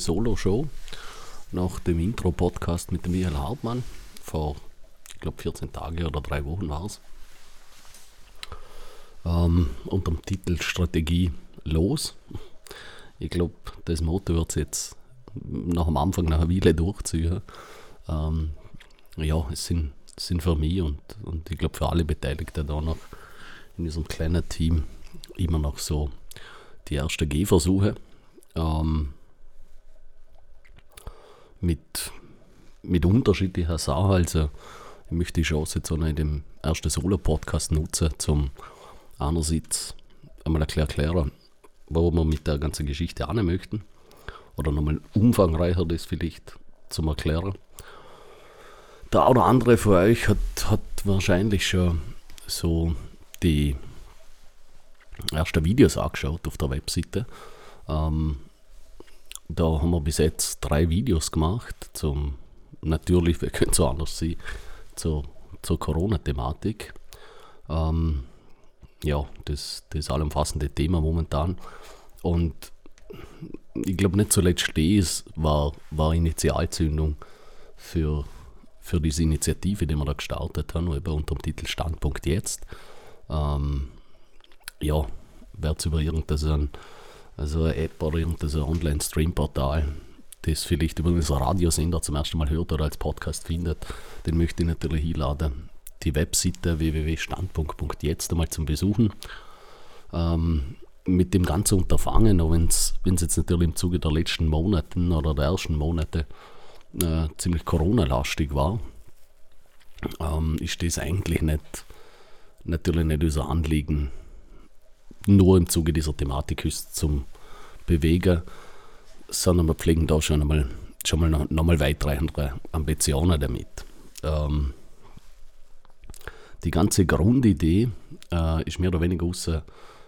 erste Solo-Show nach dem Intro-Podcast mit dem Michael Hartmann vor, ich glaube, 14 Tage oder drei Wochen war es. Ähm, unter dem Titel Strategie los. Ich glaube, das Motto wird es jetzt nach dem Anfang nach einer Weile durchziehen. Ähm, ja, es sind, es sind für mich und, und ich glaube für alle Beteiligten da noch in diesem kleinen Team immer noch so die ersten Gehversuche. Ähm, mit, mit unterschiedlicher Sachen. Also ich möchte die Chance jetzt auch noch in dem ersten Solo-Podcast nutzen, zum einerseits einmal erklären, warum wir mit der ganzen Geschichte an möchten. Oder nochmal umfangreicher das vielleicht zum Erklären. Der oder andere von euch hat, hat wahrscheinlich schon so die ersten Videos angeschaut auf der Webseite. Ähm, da haben wir bis jetzt drei Videos gemacht zum, natürlich, wir können es anders sehen, zur, zur Corona-Thematik. Ähm, ja, das, das allumfassende Thema momentan. Und ich glaube nicht zuletzt das war, war Initialzündung für, für diese Initiative, die wir da gestartet haben, eben unter dem Titel Standpunkt jetzt. Ähm, ja, wird es über irgendein also eine App oder irgendein Online-Stream-Portal, das vielleicht über unseren Radiosender zum ersten Mal hört oder als Podcast findet, den möchte ich natürlich einladen, die Webseite www.standpunkt.jetzt einmal zum Besuchen. Ähm, mit dem ganzen Unterfangen, auch wenn es jetzt natürlich im Zuge der letzten Monaten oder der ersten Monate äh, ziemlich Corona-lastig war, ähm, ist das eigentlich nicht, natürlich nicht unser Anliegen, nur im Zuge dieser Thematik ist zum Bewegen, sondern wir pflegen da schon einmal, schon mal noch, noch mal weitreichende Ambitionen damit. Ähm, die ganze Grundidee äh, ist mehr oder weniger aus, äh,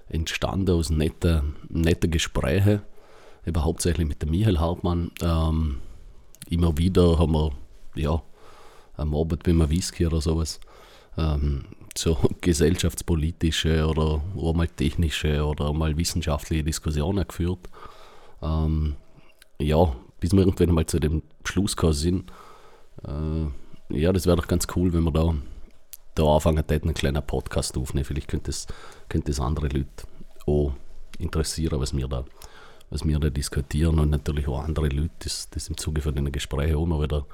entstanden aus netten, netten Gesprächen, eben hauptsächlich mit dem Michael Hartmann. Ähm, immer wieder haben wir, ja, am Abend beim Whisky oder sowas, ähm, so gesellschaftspolitische oder auch mal technische oder mal wissenschaftliche Diskussionen geführt. Ähm, ja, bis wir irgendwann mal zu dem Schluss gekommen sind, äh, ja, das wäre doch ganz cool, wenn wir da, da anfangen täten, einen kleinen Podcast aufnehmen. Vielleicht könnte es könnte andere Leute auch interessieren, was wir da, was wir da diskutieren und natürlich auch andere Leute, das, das im Zuge von den Gesprächen auch immer wieder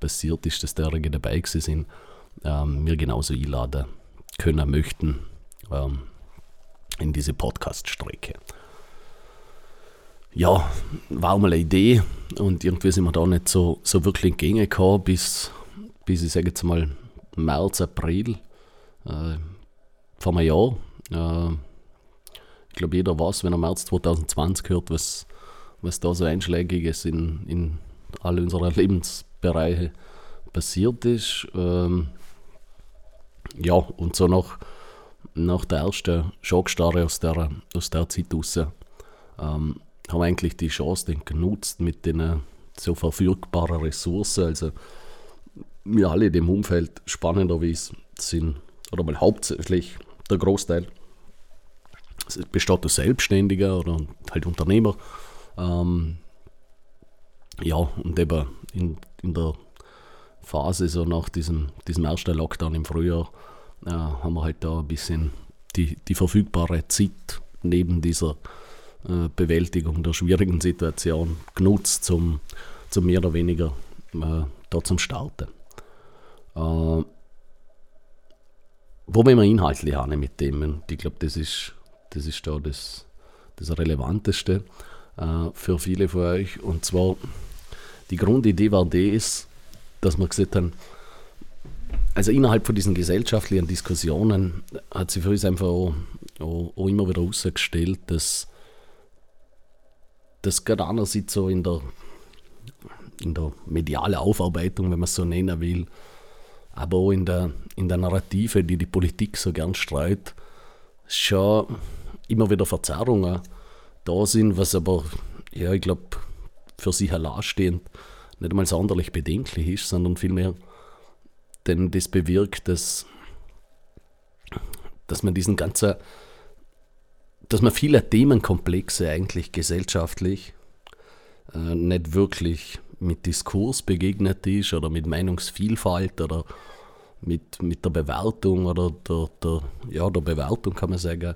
passiert ist, dass derjenige dabei sind, ähm, mir genauso einladen können möchten ähm, in diese Podcast-Strecke. Ja, war mal eine Idee und irgendwie sind wir da nicht so, so wirklich entgegengekommen, bis, bis ich sage jetzt mal März, April äh, vor einem Jahr. Äh, ich glaube, jeder weiß, wenn er März 2020 hört, was, was da so Einschlägiges in, in all unseren Lebensbereiche passiert ist. Ähm, ja, und so nach, nach der ersten Schockstarre aus der, aus der Zeit raus, ähm, haben wir eigentlich die Chance genutzt mit den so verfügbaren Ressourcen. Also wir alle in dem Umfeld spannenderweise sind, oder mal hauptsächlich der Großteil besteht aus Selbstständiger oder halt Unternehmer. Ähm, ja, und eben in, in der Phase, so nach diesem, diesem ersten Lockdown im Frühjahr, äh, haben wir halt da ein bisschen die, die verfügbare Zeit neben dieser äh, Bewältigung der schwierigen Situation genutzt, zum, zum mehr oder weniger äh, da zum Starten. Äh, wo wir inhaltlich an mit dem? Ich glaube, das ist, das ist da das, das Relevanteste äh, für viele von euch. Und zwar, die Grundidee war das, dass wir gesagt haben, also innerhalb von diesen gesellschaftlichen Diskussionen hat sich für uns einfach auch, auch, auch immer wieder herausgestellt, dass das gerade einerseits so in der, in der medialen Aufarbeitung, wenn man es so nennen will, aber auch in der, in der Narrative, die die Politik so gern streut, schon immer wieder Verzerrungen da sind, was aber, ja, ich glaube, für sich alleinstehend nicht einmal sonderlich bedenklich ist, sondern vielmehr denn das bewirkt, dass, dass man diesen ganzen, dass man viele Themenkomplexe eigentlich gesellschaftlich äh, nicht wirklich mit Diskurs begegnet ist oder mit Meinungsvielfalt oder mit, mit der Bewertung oder der, der, ja, der Bewertung, kann man sagen,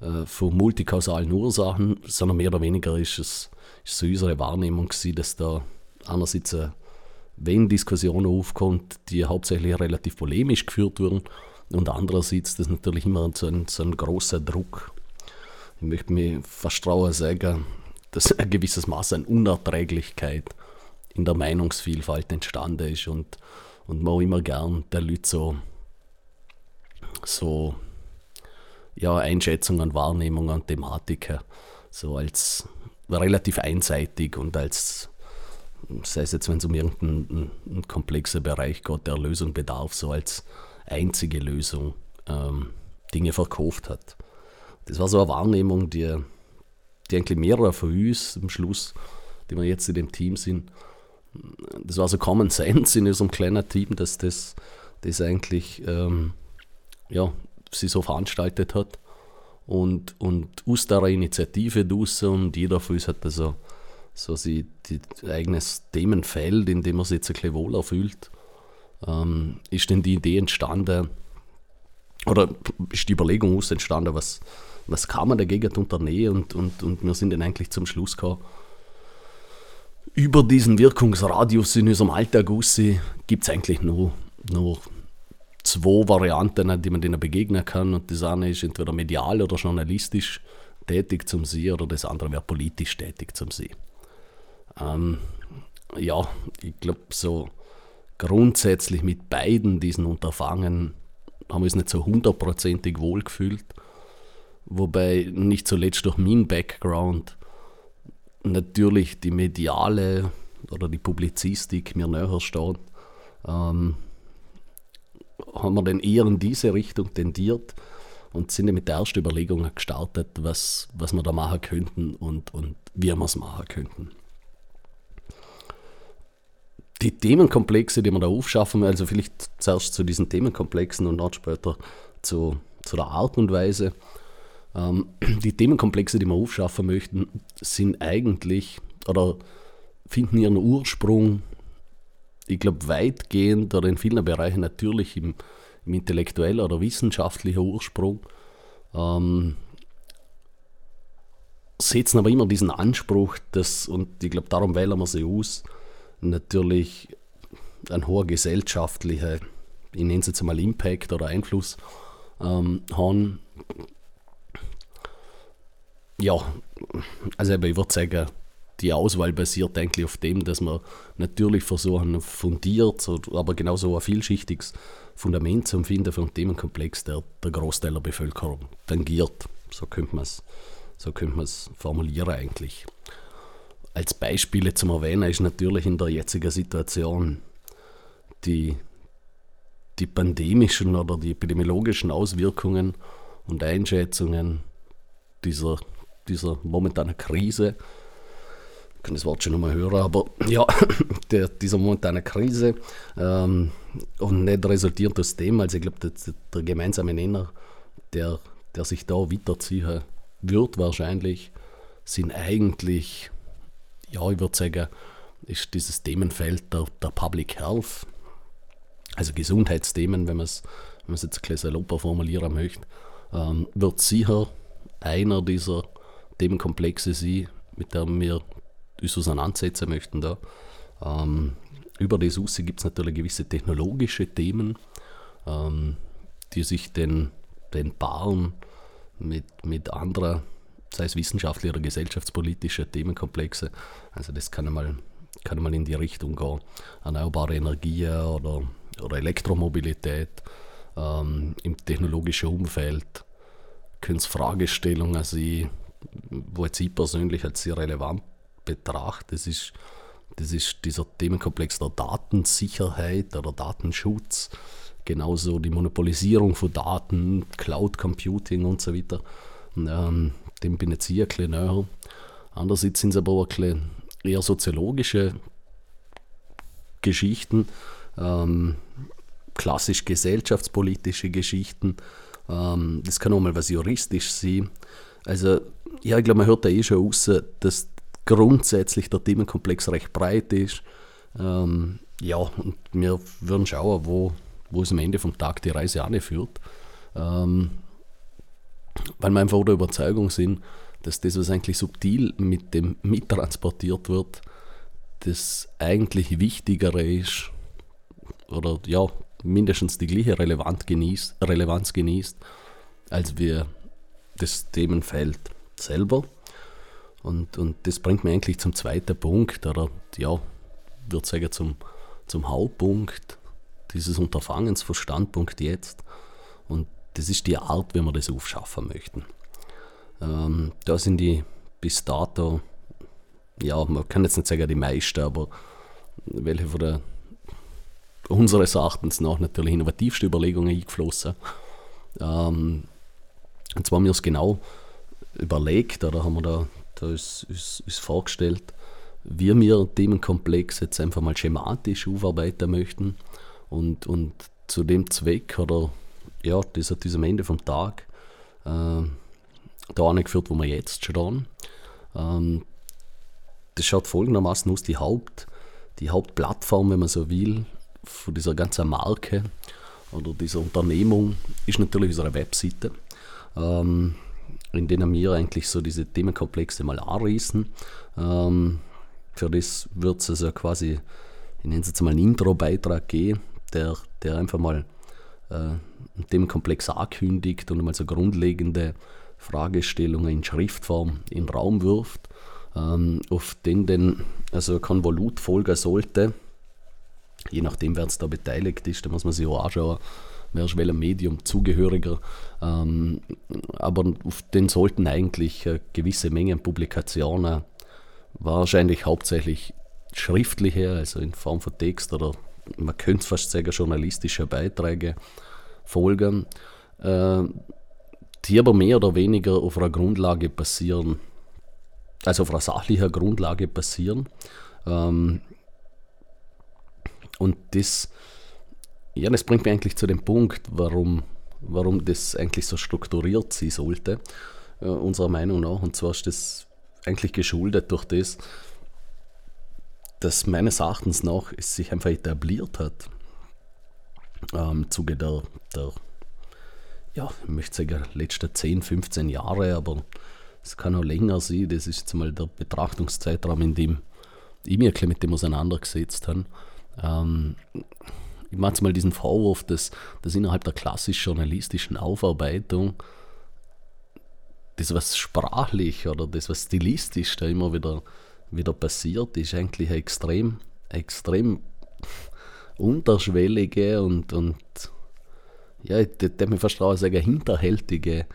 äh, von multikausalen Ursachen, sondern mehr oder weniger ist es ist so unsere Wahrnehmung gewesen, dass da einerseits äh, wenn Diskussionen aufkommt, die hauptsächlich relativ polemisch geführt wurden und andererseits das natürlich immer so ein, so ein großer Druck. Ich möchte mir fast trauen sagen, dass ein gewisses Maß an Unerträglichkeit in der Meinungsvielfalt entstanden ist und, und man auch immer gern der Leute so, so ja, Einschätzungen, Wahrnehmungen, Thematiken so als relativ einseitig und als sei es jetzt, wenn es um irgendeinen komplexen Bereich geht, der Lösung bedarf, so als einzige Lösung ähm, Dinge verkauft hat. Das war so eine Wahrnehmung, die, die eigentlich mehrere von uns am Schluss, die wir jetzt in dem Team sind, das war so Common Sense in unserem kleinen Team, dass das, das eigentlich ähm, ja, sie so veranstaltet hat. Und, und aus der Initiative draus und jeder von uns hat so, so sie, die, eigenes Themenfeld, in dem man sich jetzt ein bisschen wohler fühlt, ähm, ist denn die Idee entstanden, oder ist die Überlegung aus entstanden, was, was kann man dagegen unternehmen und, und, und wir sind dann eigentlich zum Schluss gekommen, über diesen Wirkungsradius in unserem Alltag gibt es eigentlich nur, nur zwei Varianten, die man denen begegnen kann. Und das eine ist entweder medial oder journalistisch tätig zum See oder das andere wäre politisch tätig zum See. Ähm, ja, ich glaube, so grundsätzlich mit beiden diesen Unterfangen haben wir uns nicht so hundertprozentig wohlgefühlt. Wobei nicht zuletzt durch meinen Background natürlich die mediale oder die Publizistik mir näher steht. Ähm, haben wir dann eher in diese Richtung tendiert und sind mit der ersten Überlegung gestartet, was, was wir da machen könnten und, und wie wir es machen könnten. Die Themenkomplexe, die wir da aufschaffen, also vielleicht zuerst zu diesen Themenkomplexen und dann später zu, zu der Art und Weise. Ähm, die Themenkomplexe, die wir aufschaffen möchten, sind eigentlich oder finden ihren Ursprung ich glaube, weitgehend oder in vielen Bereichen natürlich im, im intellektuellen oder wissenschaftlichen Ursprung. Ähm, setzen aber immer diesen Anspruch, dass, und ich glaube, darum wählen wir sie aus, natürlich ein hoher gesellschaftlicher, ich nenne es jetzt mal Impact oder Einfluss ähm, haben. Ja, also ich würde sagen, die Auswahl basiert eigentlich auf dem, dass wir natürlich versuchen, fundiert, aber genauso ein vielschichtiges Fundament zu finden für einen Themenkomplex, der der Großteil der Bevölkerung tangiert. So könnte man es so formulieren eigentlich. Als Beispiele zum Erwähnen ist natürlich in der jetzigen Situation die, die pandemischen oder die epidemiologischen Auswirkungen und Einschätzungen dieser, dieser momentanen Krise. Ich kann das Wort schon nochmal hören, aber ja, der, dieser momentane Krise ähm, und nicht resultiert aus dem, also ich glaube, der, der gemeinsame Nenner, der, der sich da weiterziehen wird wahrscheinlich, sind eigentlich, ja, ich würde sagen, ist dieses Themenfeld der, der Public Health, also Gesundheitsthemen, wenn man es wenn jetzt ein bisschen saloper formulieren möchte, ähm, wird sicher einer dieser Themenkomplexe sein, mit dem wir uns auseinandersetzen möchten. Da. Ähm, über das raus gibt es natürlich gewisse technologische Themen, ähm, die sich den, den paaren mit, mit anderen, sei es wissenschaftliche oder gesellschaftspolitische Themenkomplexe. Also das kann einmal, kann einmal in die Richtung gehen, erneuerbare Energien oder, oder Elektromobilität ähm, im technologischen Umfeld. Können es Fragestellungen sein, wo jetzt ich persönlich als sehr relevant betrachte, das ist, das ist dieser Themenkomplex der Datensicherheit oder Datenschutz, genauso die Monopolisierung von Daten, Cloud Computing und so weiter. Ähm, dem bin ich hier ein bisschen näher. Andererseits sind es aber auch ein eher soziologische Geschichten, ähm, klassisch gesellschaftspolitische Geschichten. Ähm, das kann auch mal was juristisch sein. Also, ja, ich glaube, man hört da eh schon raus, dass grundsätzlich der Themenkomplex recht breit ist. Ähm, ja, und wir würden schauen, wo, wo es am Ende vom Tag die Reise anführt. Ähm, weil wir einfach der Überzeugung sind, dass das, was eigentlich subtil mit dem mittransportiert wird, das eigentlich Wichtigere ist oder ja, mindestens die gleiche Relevanz genießt, Relevanz genießt, als wir das Themenfeld selber. Und, und das bringt mich eigentlich zum zweiten Punkt, oder ja, würde sagen zum, zum Hauptpunkt dieses Unterfangens von Standpunkt jetzt. Das ist die Art, wie wir das aufschaffen möchten. Ähm, da sind die bis dato, ja, man kann jetzt nicht sagen die meisten, aber welche von der unseres Erachtens nach natürlich innovativste Überlegungen eingeflossen. Ähm, und zwar haben wir es genau überlegt, oder haben wir da, da ist, ist, ist vorgestellt, wie wir Themenkomplex jetzt einfach mal schematisch aufarbeiten möchten und, und zu dem Zweck oder ja, das hat diesem Ende vom Tag äh, da angeführt, wo wir jetzt stehen. Ähm, das schaut folgendermaßen aus, die, Haupt, die Hauptplattform, wenn man so will, von dieser ganzen Marke oder dieser Unternehmung ist natürlich unsere Webseite, ähm, in der wir eigentlich so diese Themenkomplexe mal anreißen. Ähm, für das wird es also quasi, ich nenne es jetzt mal einen Intro-Beitrag geben, der, der einfach mal äh, einen Themenkomplex ankündigt und mal so grundlegende Fragestellungen in Schriftform in den Raum wirft, ähm, auf den denn also Konvolut folgen sollte je nachdem, wer da beteiligt ist, da muss man sich auch anschauen, wer ist welchem Medium zugehöriger. Ähm, aber auf den sollten eigentlich eine gewisse Mengen Publikationen, wahrscheinlich hauptsächlich schriftliche, also in Form von Text oder man könnte fast sagen journalistische Beiträge folgen, äh, die aber mehr oder weniger auf einer Grundlage basieren, also auf einer sachlichen Grundlage basieren. Ähm, und das, ja, das bringt mich eigentlich zu dem Punkt, warum, warum das eigentlich so strukturiert sein sollte, äh, unserer Meinung nach. Und zwar ist das eigentlich geschuldet durch das, dass meines Erachtens nach es sich einfach etabliert hat ähm, Zuge der, der, ja, ich möchte sagen, letzten 10, 15 Jahre, aber es kann auch länger sein. Das ist jetzt mal der Betrachtungszeitraum, in dem ich mich mit dem auseinandergesetzt habe. Ähm, ich mache jetzt mal diesen Vorwurf, dass, dass innerhalb der klassisch-journalistischen Aufarbeitung das, was sprachlich oder das, was stilistisch da immer wieder, wieder passiert, ist eigentlich extrem, extrem unterschwellige und, und ja, ich darf mir fast sagen, hinterhältige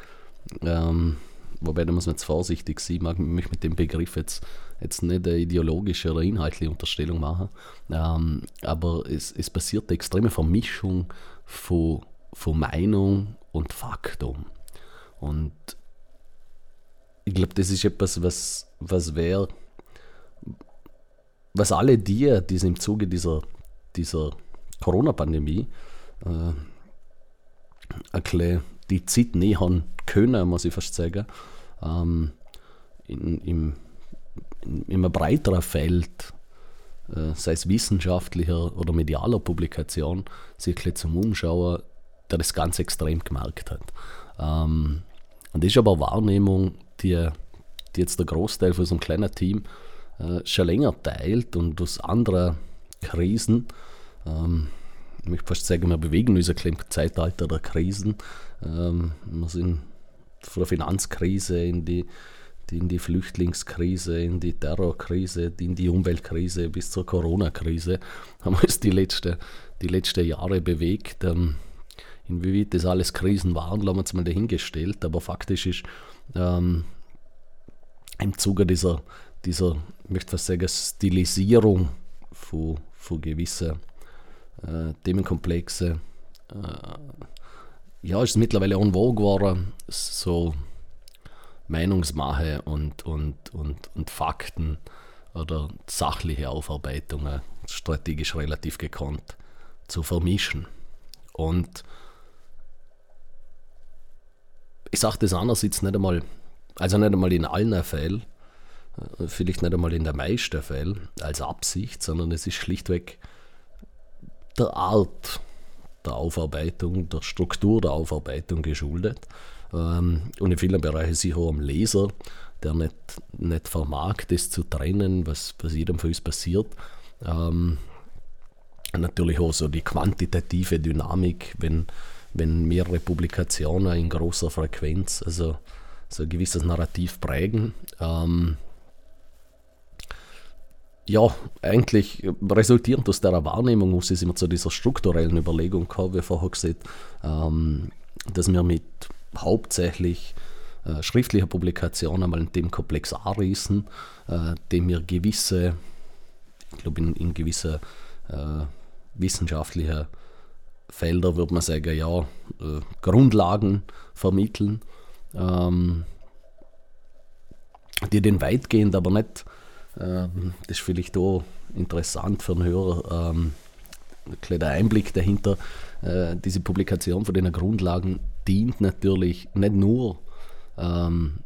ähm, Wobei, da muss man jetzt vorsichtig sein, mag mich mit dem Begriff jetzt, jetzt nicht eine ideologische oder inhaltliche Unterstellung machen. Ähm, aber es, es passiert eine extreme Vermischung von, von Meinung und Faktum. Und ich glaube, das ist etwas, was, was wäre, was alle die, die im Zuge dieser, dieser Corona-Pandemie äh, ein die Zeit nähern können, muss ich fast sagen, ähm, in, im, in, in einem breiteren Feld, äh, sei es wissenschaftlicher oder medialer Publikation, sich zum Umschauen, der das ganz extrem gemerkt hat. Ähm, und das ist aber eine Wahrnehmung, die, die jetzt der Großteil von so einem kleinen Team äh, schon länger teilt und aus anderen Krisen, ähm, ich möchte fast sagen, wir bewegen uns im Zeitalter der Krisen. Ähm, wir sind von der Finanzkrise in die, in die Flüchtlingskrise, in die Terrorkrise, in die Umweltkrise bis zur Corona-Krise haben wir uns die letzten die letzte Jahre bewegt. Ähm, inwieweit das alles Krisen waren, haben wir uns mal dahingestellt, aber faktisch ist ähm, im Zuge dieser, dieser, ich möchte fast sagen, Stilisierung von, von gewissen äh, Themenkomplexe äh, ja, ist es mittlerweile en vogue geworden, so Meinungsmache und, und, und, und Fakten oder sachliche Aufarbeitungen strategisch relativ gekonnt zu vermischen. Und ich sage das einerseits nicht einmal, also nicht einmal in allen Fällen, vielleicht nicht einmal in der meisten Fällen als Absicht, sondern es ist schlichtweg der Art der Aufarbeitung, der Struktur der Aufarbeitung geschuldet. Ähm, und in vielen Bereichen sicher am Leser, der nicht, nicht vermag, das zu trennen, was, was jedem von uns passiert. Ähm, natürlich auch so die quantitative Dynamik, wenn, wenn mehrere Publikationen in großer Frequenz, also so ein gewisses Narrativ prägen. Ähm, ja, eigentlich resultierend aus der Wahrnehmung muss es immer zu dieser strukturellen Überlegung kommen, wie vorher gesagt, ähm, dass wir mit hauptsächlich äh, schriftlicher Publikationen einmal in dem Komplex anrissen, äh, dem wir gewisse, ich glaube in, in gewisse äh, wissenschaftliche Felder würde man sagen, ja, äh, Grundlagen vermitteln, ähm, die den weitgehend aber nicht ähm, das ist vielleicht auch interessant für den Hörer. Ähm, ein kleiner Einblick dahinter. Äh, diese Publikation von den Grundlagen dient natürlich nicht nur ähm,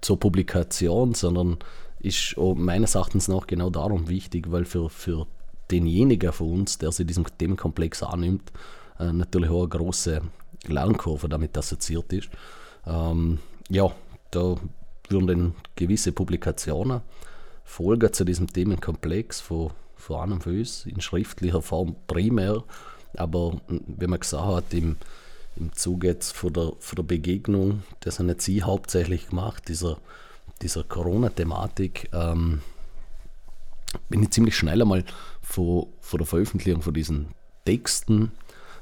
zur Publikation, sondern ist meines Erachtens noch genau darum wichtig, weil für, für denjenigen von uns, der sich diesem Themenkomplex annimmt, äh, natürlich auch eine große Lernkurve damit assoziiert ist. Ähm, ja, da würden gewisse Publikationen Folgen zu diesem Themenkomplex von, von einem von uns in schriftlicher Form primär, aber wie man gesagt hat, im, im Zuge jetzt von der, von der Begegnung, das haben jetzt Sie hauptsächlich gemacht, dieser, dieser Corona-Thematik, ähm, bin ich ziemlich schnell einmal von, von der Veröffentlichung von diesen Texten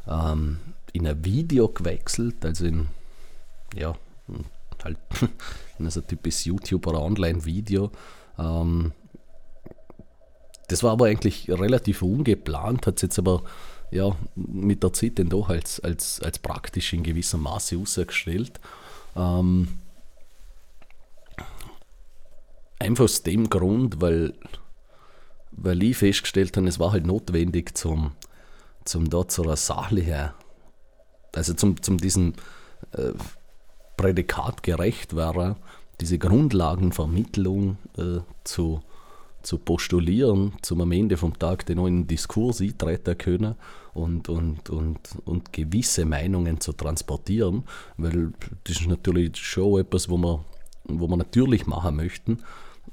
ähm, in ein Video gewechselt, also in, ja, halt in so ein typisches YouTube- oder Online-Video, ähm, das war aber eigentlich relativ ungeplant, hat es jetzt aber ja, mit der Zeit dann doch als, als, als praktisch in gewissem Maße ausgestellt. Ähm, einfach aus dem Grund, weil, weil ich festgestellt habe, es war halt notwendig, zum, zum dort zu einer sachlichen, also zum, zum diesem äh, Prädikat gerecht werden, diese Grundlagenvermittlung äh, zu, zu postulieren, zum am Ende vom Tag den neuen Diskurs eintreten können und, und, und, und gewisse Meinungen zu transportieren, weil das ist natürlich schon etwas, wo wir, wo wir natürlich machen möchten,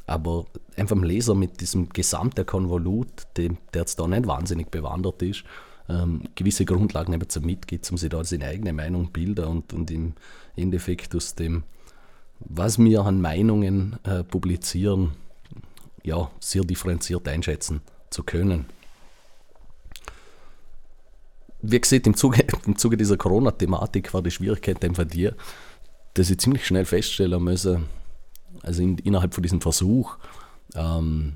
aber einfach dem Leser mit diesem gesamten Konvolut, dem, der jetzt da nicht wahnsinnig bewandert ist, ähm, gewisse Grundlagen eben zu mitgibt, um sich da seine eigene Meinung bilden und, und im Endeffekt aus dem was wir an Meinungen äh, publizieren, ja, sehr differenziert einschätzen zu können. Wie gesagt, im Zuge, im Zuge dieser Corona-Thematik war die Schwierigkeit einfach die, dass ich ziemlich schnell feststellen musste, also in, innerhalb von diesem Versuch, ähm,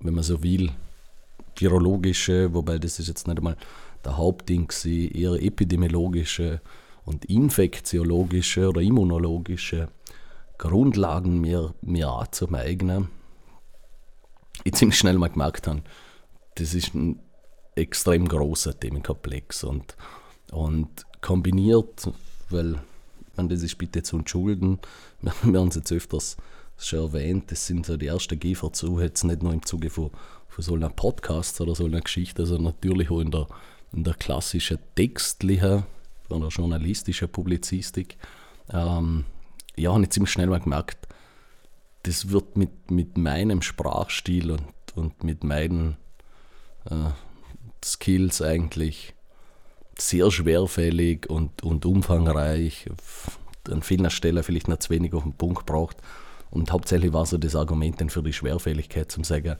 wenn man so will, virologische, wobei das ist jetzt nicht einmal der Hauptding, eher epidemiologische und infektiologische oder immunologische Grundlagen mir, mir anzueignen, ich ziemlich schnell mal gemerkt habe, das ist ein extrem großer Themenkomplex und, und kombiniert, weil man das ist bitte zu entschulden, wir, haben es jetzt öfters schon erwähnt, das sind so die ersten Gehversuche, jetzt nicht nur im Zuge von, von so einem Podcast oder so einer Geschichte, sondern natürlich auch in der, in der klassischen textlichen oder journalistischen Publizistik. Ähm, ja, habe ich ziemlich schnell mal gemerkt, das wird mit, mit meinem Sprachstil und, und mit meinen äh, Skills eigentlich sehr schwerfällig und, und umfangreich, an vielen Stellen vielleicht noch zu wenig auf den Punkt braucht. Und hauptsächlich war so das Argument dann für die Schwerfälligkeit zum sagen,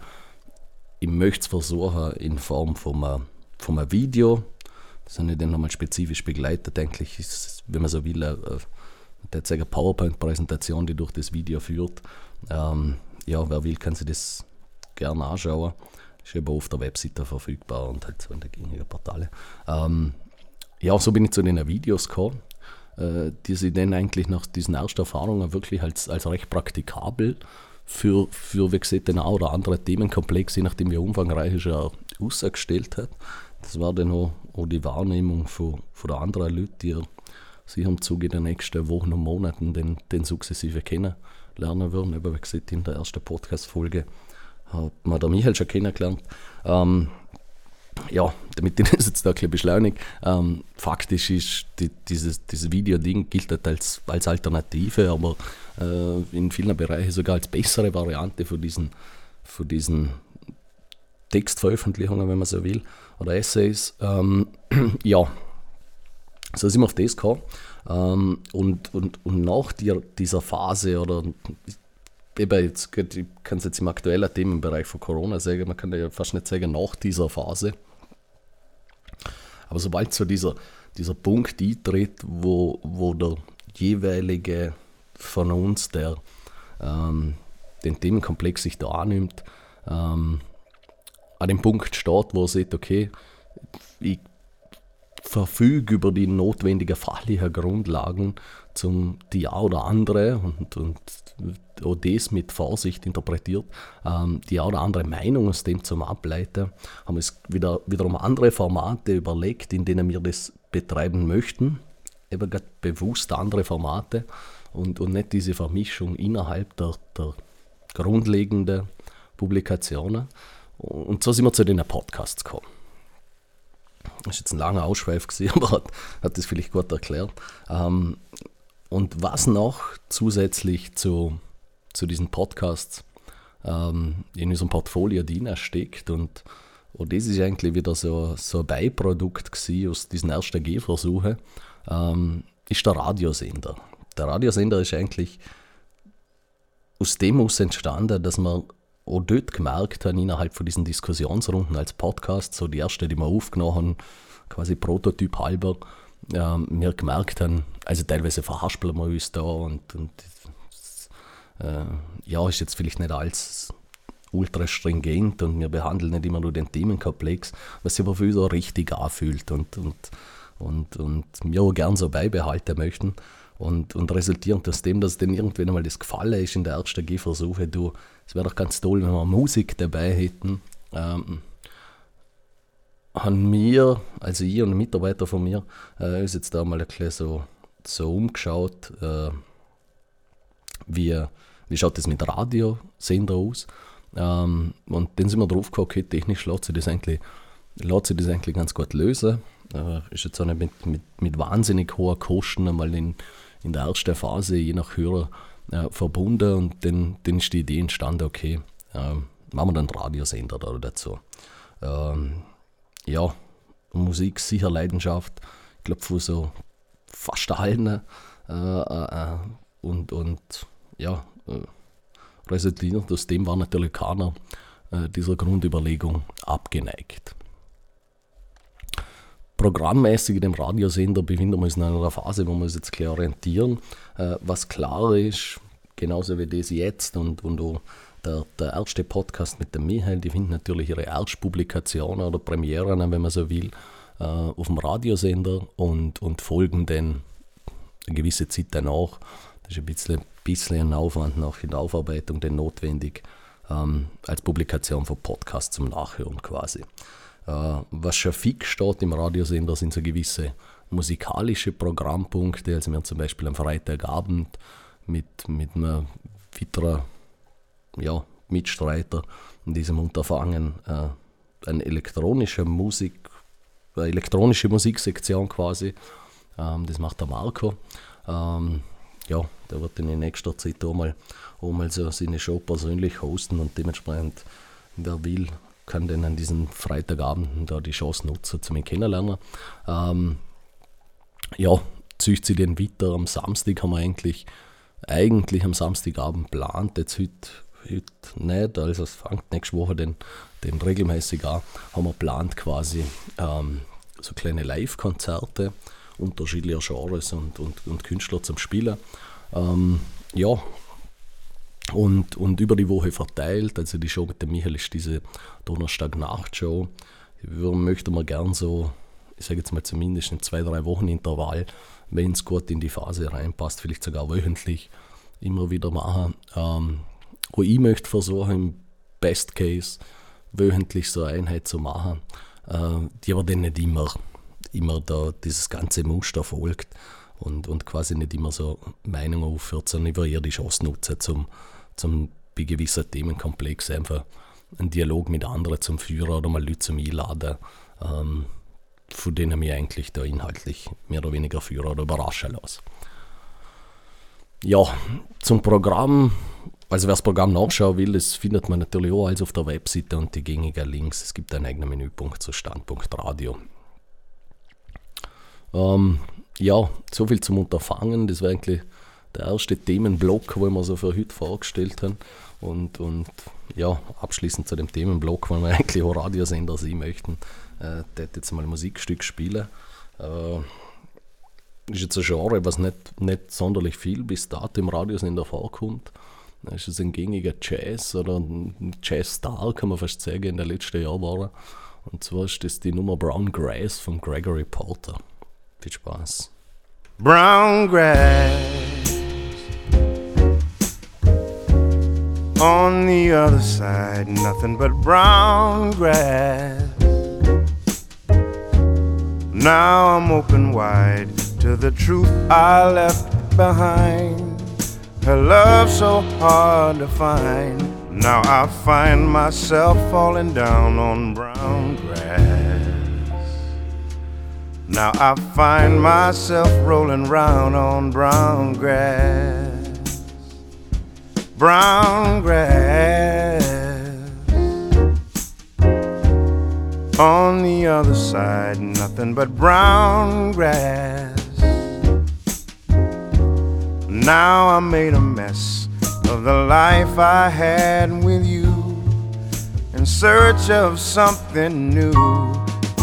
ich möchte es versuchen in Form von einem, von einem Video, das habe ich dann nochmal spezifisch begleitet, eigentlich ist, wenn man so will, eine, der zeigt eine PowerPoint-Präsentation, die durch das Video führt. Ähm, ja, wer will, kann sich das gerne anschauen. Ist eben auf der Webseite verfügbar und halt so in den gängigen Portale. Ähm, ja, so bin ich zu den Videos gekommen, äh, die sie dann eigentlich nach diesen ersten Erfahrungen wirklich als, als recht praktikabel für, für wie gesagt, den einen oder anderen Themenkomplex, je nachdem wie umfangreich ist, er ausgestellt hat. Das war dann auch, auch die Wahrnehmung von, von der anderen Leute, die sie im Zuge der nächsten Wochen und Monaten den, den sukzessive kennen, lernen würden. Eben, wie gesagt, in der ersten Podcast-Folge hat man der Michael schon kennengelernt. Ähm, ja, damit ich das jetzt da ein bisschen beschleunige, ähm, faktisch ist die, dieses, dieses Video-Ding gilt halt als, als Alternative, aber äh, in vielen Bereichen sogar als bessere Variante von diesen, von diesen Textveröffentlichungen, wenn man so will, oder Essays. Ähm, ja, so sind wir auf das gekommen. Ähm, und, und, und nach die, dieser Phase, oder eben jetzt, ich kann es jetzt im aktuellen Themenbereich von Corona sagen, man kann ja fast nicht sagen nach dieser Phase. Aber sobald so dieser, dieser Punkt eintritt, wo, wo der jeweilige von uns, der ähm, den Themenkomplex sich da annimmt, ähm, an dem Punkt steht, wo er sieht, okay, ich verfüge über die notwendigen fachlichen Grundlagen, zum die ja oder andere und, und auch das mit Vorsicht interpretiert, ähm, die ja oder andere Meinung aus dem zum Ableiten, haben es wieder, wiederum andere Formate überlegt, in denen wir das betreiben möchten, eben bewusst andere Formate und, und nicht diese Vermischung innerhalb der, der grundlegenden Publikationen. Und so sind wir zu den Podcasts gekommen. Das ist jetzt ein langer Ausschweif gewesen, aber hat, hat das vielleicht gut erklärt. Ähm, und was noch zusätzlich zu, zu diesen Podcasts ähm, in unserem Portfolio drin steckt und, und das ist eigentlich wieder so, so ein Beiprodukt aus diesen ersten Gehversuchen, ähm, ist der Radiosender. Der Radiosender ist eigentlich aus dem aus entstanden, dass man auch dort gemerkt haben, innerhalb von diesen Diskussionsrunden als Podcast, so die erste, die wir aufgenommen haben, quasi Prototyp halber, äh, wir gemerkt haben, also teilweise verhaspeln wir uns da und, und äh, ja, ist jetzt vielleicht nicht alles ultra stringent und wir behandeln nicht immer nur den Themenkomplex, was sich aber für uns auch richtig anfühlt und, und, und, und wir auch gern so beibehalten möchten. Und, und resultierend aus dem, dass denen irgendwann einmal das gefallen ist in der ersten Gehversuche, du, es wäre doch ganz toll, wenn wir Musik dabei hätten. Ähm, haben wir, also ich und ein Mitarbeiter von mir, äh, uns jetzt da mal ein bisschen so, so umgeschaut, äh, wie, wie schaut das mit Radiosender aus. Ähm, und dann sind wir drauf gekommen, okay, technisch lässt sich das eigentlich, lässt sich das eigentlich ganz gut lösen. Äh, ist jetzt auch nicht mit, mit, mit wahnsinnig hohen Kosten einmal in, in der ersten Phase, je nach Hörer, äh, verbunden. Und dann, dann ist die Idee entstanden, okay, äh, machen wir dann einen Radiosender da dazu. Ähm, ja, Musik sicher Leidenschaft. Ich glaube, von so fast allen. Äh, äh, und, und ja, äh, resultierend aus dem war natürlich keiner äh, dieser Grundüberlegung abgeneigt. Programmmäßig in dem Radiosender befinden wir uns in einer Phase, wo wir uns jetzt klar orientieren. Äh, was klar ist, genauso wie das jetzt und, und auch der, der erste Podcast mit dem Michael, die finden natürlich ihre Erstpublikationen oder Premieren, wenn man so will, äh, auf dem Radiosender und, und folgen dann eine gewisse Zeit danach. Das ist ein bisschen, bisschen ein Aufwand nach in der Aufarbeitung dann notwendig ähm, als Publikation von Podcasts zum Nachhören quasi. Äh, was schon fix steht im Radiosender sind so gewisse musikalische Programmpunkte, also wir zum Beispiel am Freitagabend mit, mit einer weiteren ja, Mitstreiter in diesem Unterfangen äh, eine elektronische Musik, eine elektronische Musiksektion quasi. Ähm, das macht der Marco. Ähm, ja, der wird in nächster Zeit auch mal, auch mal so seine Show persönlich hosten und dementsprechend, wer will, kann dann an diesen Freitagabenden da die Chance nutzen, zu mich kennenlernen. Ähm, ja, zücht sie den weiter. Am Samstag haben wir eigentlich, eigentlich am Samstagabend geplant. Jetzt heute heute nicht, also es fängt nächste Woche den, den regelmäßig an, haben wir geplant quasi ähm, so kleine Live-Konzerte unterschiedlicher Genres und, und, und Künstler zum Spielen. Ähm, ja, und, und über die Woche verteilt, also die Show mit dem Michael ist diese Donnerstag-Nacht-Show. Möchten wir gern so, ich sage jetzt mal zumindest in zwei, drei Wochen Intervall, wenn es gut in die Phase reinpasst, vielleicht sogar wöchentlich immer wieder machen. Ähm, wo ich möchte versuchen, im Best Case wöchentlich so eine Einheit zu machen, äh, die aber dann nicht immer, immer da dieses ganze Muster folgt. und, und quasi nicht immer so Meinungen aufhört, sondern ich will eher die Chance nutzen, zum, zum bei gewissen Themenkomplexen einfach einen Dialog mit anderen zum Führen oder mal Leute zum Einladen, ähm, von denen mich eigentlich da inhaltlich mehr oder weniger führen oder überraschen lasse. Ja, zum Programm. Also wer das Programm nachschauen will, das findet man natürlich auch alles auf der Webseite und die gängigen Links. Es gibt einen eigenen Menüpunkt zu Standpunkt Radio. Ähm, ja, so viel zum Unterfangen. Das war eigentlich der erste Themenblock, wo wir so für heute vorgestellt haben. Und, und ja, abschließend zu dem Themenblock, weil wir eigentlich auch Radiosender sein möchten, äh, jetzt mal ein Musikstück spielen. Äh, ist jetzt ein Genre, was nicht, nicht sonderlich viel bis dato im Radiosender vorkommt. Das ist ein gängiger Jazz oder ein Jazz-Star, kann man fast sagen, in den letzten Jahren war. Und zwar ist das die Nummer Brown Grass von Gregory Porter. Viel Spaß. Brown Grass On the other side, nothing but brown grass. Now I'm open wide to the truth I left behind. Her love so hard to find. Now I find myself falling down on brown grass. Now I find myself rolling round on brown grass brown grass. On the other side, nothing but brown grass. Now I made a mess of the life I had with you in search of something new.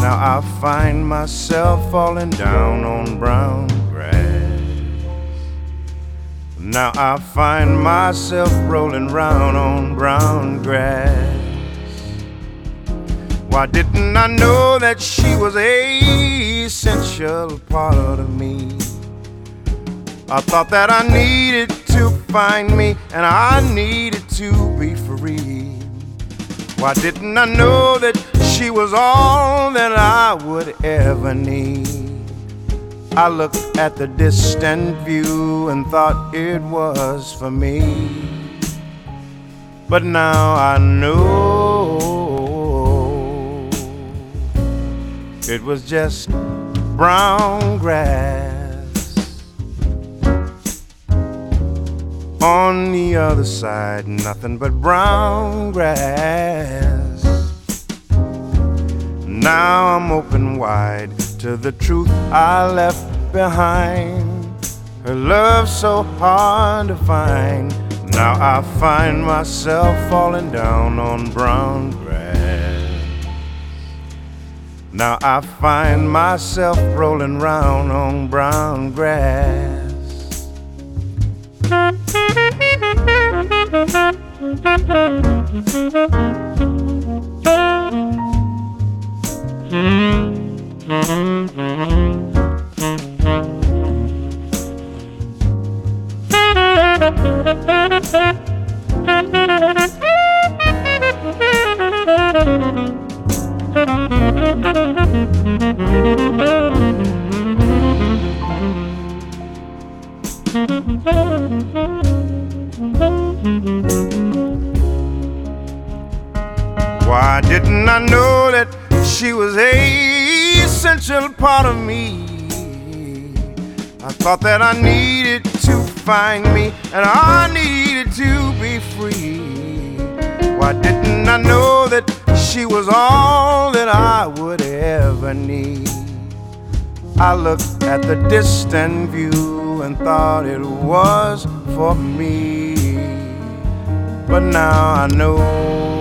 Now I find myself falling down on brown now I find myself rolling round on brown grass. Why didn't I know that she was a essential part of me? I thought that I needed to find me and I needed to be free. Why didn't I know that she was all that I would ever need? I looked at the distant view and thought it was for me. But now I know it was just brown grass. On the other side, nothing but brown grass. Now I'm open wide to the truth I left behind. Her love so hard to find. Now I find myself falling down on brown grass. Now I find myself rolling round on brown grass. Mm-hmm. Why didn't I know that she was a essential part of me? I thought that I needed to find me and I needed to be free. Why didn't I know that she was all that I would ever need? I looked at the distant view and thought it was for me. But now I know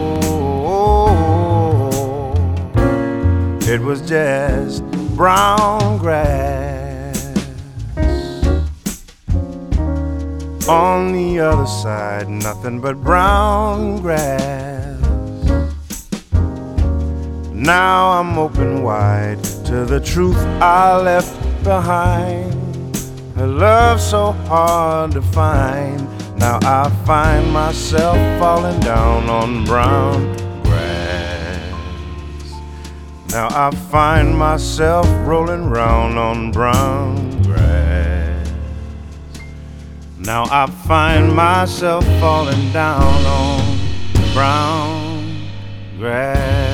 it was just brown grass. On the other side, nothing but brown grass. Now I'm open wide to the truth I left behind. A love so hard to find. Now I find myself falling down on brown. Now I find myself rolling round on brown grass. Now I find myself falling down on brown grass.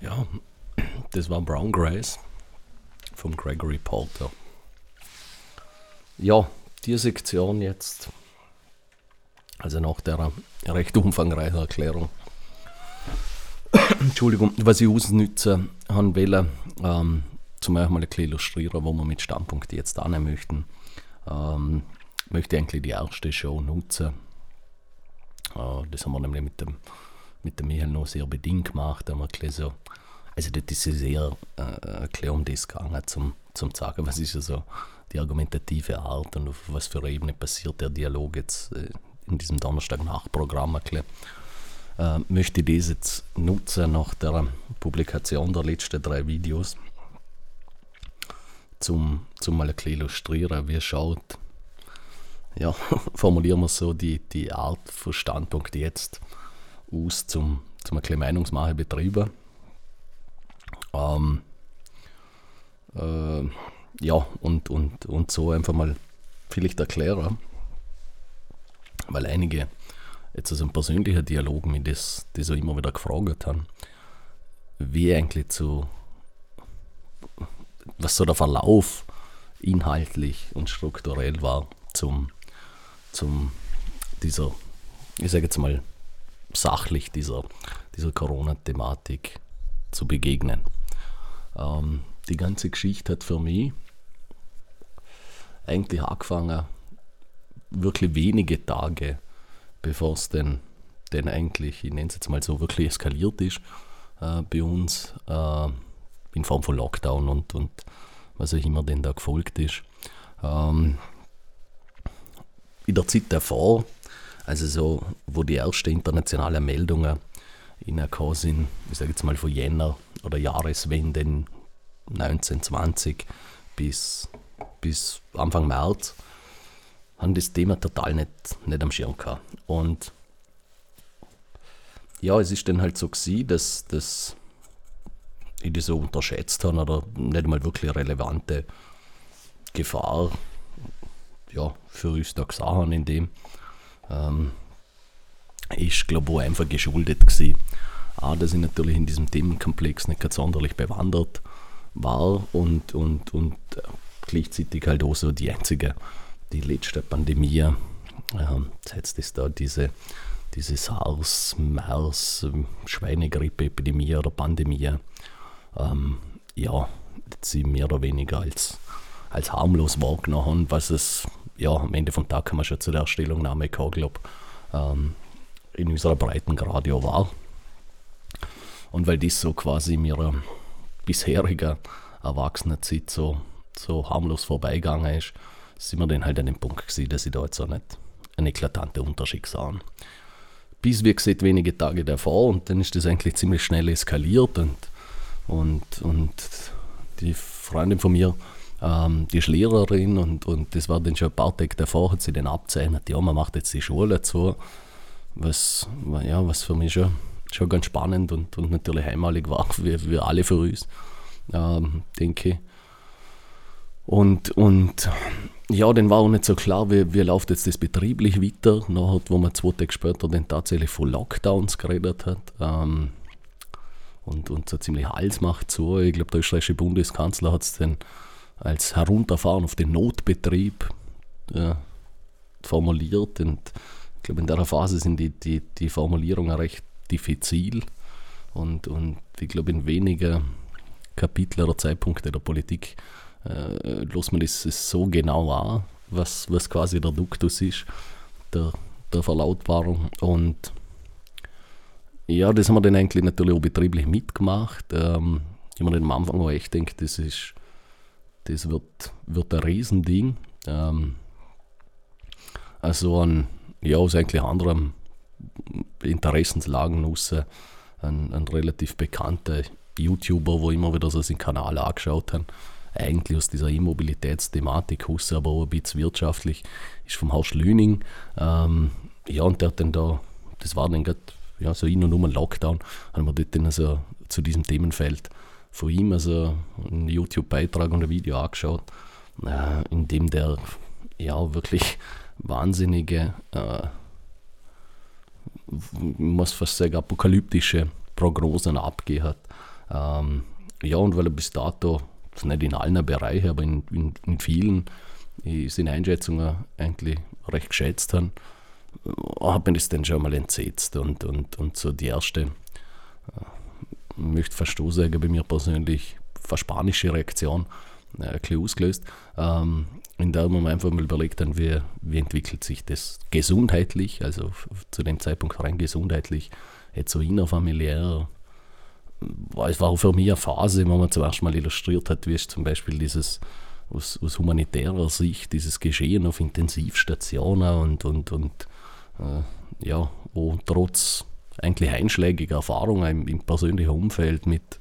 Ja, das war Brown Grass vom Gregory Porter. Ja, die Sektion jetzt, also nach der recht umfangreichen Erklärung, Entschuldigung, was ich ausnützen haben wollen, ähm, zum Beispiel mal ein illustrieren, wo wir mit Standpunkt jetzt annehmen möchten, ähm, möchte ich eigentlich die erste Show nutzen. Äh, das haben wir nämlich mit dem, mit dem Michael noch sehr bedingt gemacht. Haben wir so, also das ist sehr äh, um das gegangen, zum, zum sagen, was ist so die argumentative Art und auf was für Ebene passiert der Dialog jetzt äh, in diesem Donnerstag-Nacht-Programm. Äh, möchte ich das jetzt nutzen nach der Publikation der letzten drei Videos, zum, zum mal ein bisschen illustrieren, wie schaut, ja, formulieren wir so, die, die Art von Standpunkt jetzt aus zum, zum ein bisschen Meinungsmache betreiben. Ähm, äh, ja, und, und, und so einfach mal vielleicht erklären, weil einige jetzt aus einem persönlichen Dialog mich das, das so immer wieder gefragt haben, wie eigentlich zu, was so der Verlauf inhaltlich und strukturell war zum, zum dieser, ich sage jetzt mal, sachlich dieser, dieser Corona-Thematik zu begegnen. Ähm, die ganze Geschichte hat für mich eigentlich angefangen, wirklich wenige Tage, bevor es denn, denn eigentlich, ich nenne es jetzt mal so, wirklich eskaliert ist äh, bei uns, äh, in Form von Lockdown und, und was auch immer denn da gefolgt ist. Ähm, in der Zeit davor, also so, wo die ersten internationalen Meldungen in der sind, ich sage jetzt mal von Jänner oder Jahreswende 1920 bis bis Anfang März haben das Thema total nicht, nicht am Schirm gehabt. Und ja, es ist dann halt so gewesen, dass, dass ich das so unterschätzt habe oder nicht mal wirklich relevante Gefahr ja, für uns da gesehen haben in dem. Ähm, ist, glaube ich, einfach geschuldet gewesen. A, dass ich natürlich in diesem Themenkomplex nicht ganz sonderlich bewandert war und, und, und äh, gleichzeitig halt auch so die einzige, die letzte Pandemie, äh, jetzt ist da diese, diese SARS, MERS, Schweinegrippe-Epidemie oder Pandemie, ähm, ja, sie mehr oder weniger als, als harmlos wahrgenommen was es ja, am Ende vom Tag kann man schon zu der Stellungnahme kommen, glaube ähm, in unserer Breitengrad ja war. Und weil das so quasi mir bisheriger Erwachsenenzeit so so harmlos vorbeigegangen ist, sind wir dann halt an dem Punkt gewesen, dass ich da jetzt auch nicht einen eklatanten Unterschied sah. Bis, wie gesagt, wenige Tage davor und dann ist das eigentlich ziemlich schnell eskaliert und, und, und die Freundin von mir, ähm, die ist Lehrerin und, und das war dann schon ein paar Tage davor, hat sie dann abzeichnet, ja, man macht jetzt die Schule zu, was, ja, was für mich schon, schon ganz spannend und, und natürlich einmalig war, wie, wie alle für uns, ähm, denke ich. Und, und ja, dann war auch nicht so klar, wie, wie läuft jetzt das betrieblich weiter. Nachher, wo man zwei Tage später dann tatsächlich von Lockdowns geredet hat. Ähm, und, und so ziemlich Hals macht so. Ich glaube, der österreichische Bundeskanzler hat es dann als Herunterfahren auf den Notbetrieb äh, formuliert. Und ich glaube, in der Phase sind die, die, die Formulierungen recht diffizil. Und, und ich glaube, in weniger Kapitel oder Zeitpunkte der Politik äh, lässt man das so genau an, was, was quasi der Duktus ist, der, der Verlautbarung. Und ja, das haben wir dann eigentlich natürlich auch betrieblich mitgemacht. Ähm, ich mir am Anfang auch echt denke, das ist, das wird, wird ein Riesending. Ähm, also an, ja, aus eigentlich anderen Interessenslagen raus, ein, ein relativ bekannter YouTuber, wo immer wieder so seinen Kanal angeschaut haben, eigentlich aus dieser E-Mobilitätsthematik aber auch ein bisschen wirtschaftlich, ist vom Haus Lüning. Ähm, ja, und der hat dann da, das war dann gerade ja, so in und um ein Lockdown, haben wir dort dann also zu diesem Themenfeld von ihm also einen YouTube-Beitrag und ein Video angeschaut, äh, in dem der ja wirklich wahnsinnige, äh, muss fast sagen, apokalyptische Prognosen abgegeben hat. Ähm, ja, und weil er bis dato, nicht in allen Bereichen, aber in, in, in vielen, seine Einschätzungen eigentlich recht geschätzt haben, hat mich das dann schon mal entsetzt. Und, und, und so die erste, äh, ich möchte so sagen, bei mir persönlich, fast spanische Reaktion äh, ein bisschen ausgelöst, ähm, in der man einfach mal überlegt haben, wie, wie entwickelt sich das gesundheitlich, also zu dem Zeitpunkt rein gesundheitlich, jetzt so innerfamiliär. Es war für mich eine Phase, wo man zum ersten Mal illustriert hat, wie es zum Beispiel dieses aus, aus humanitärer Sicht, dieses Geschehen auf Intensivstationen und, und, und äh, ja, wo trotz eigentlich einschlägiger Erfahrungen im, im persönlichen Umfeld mit,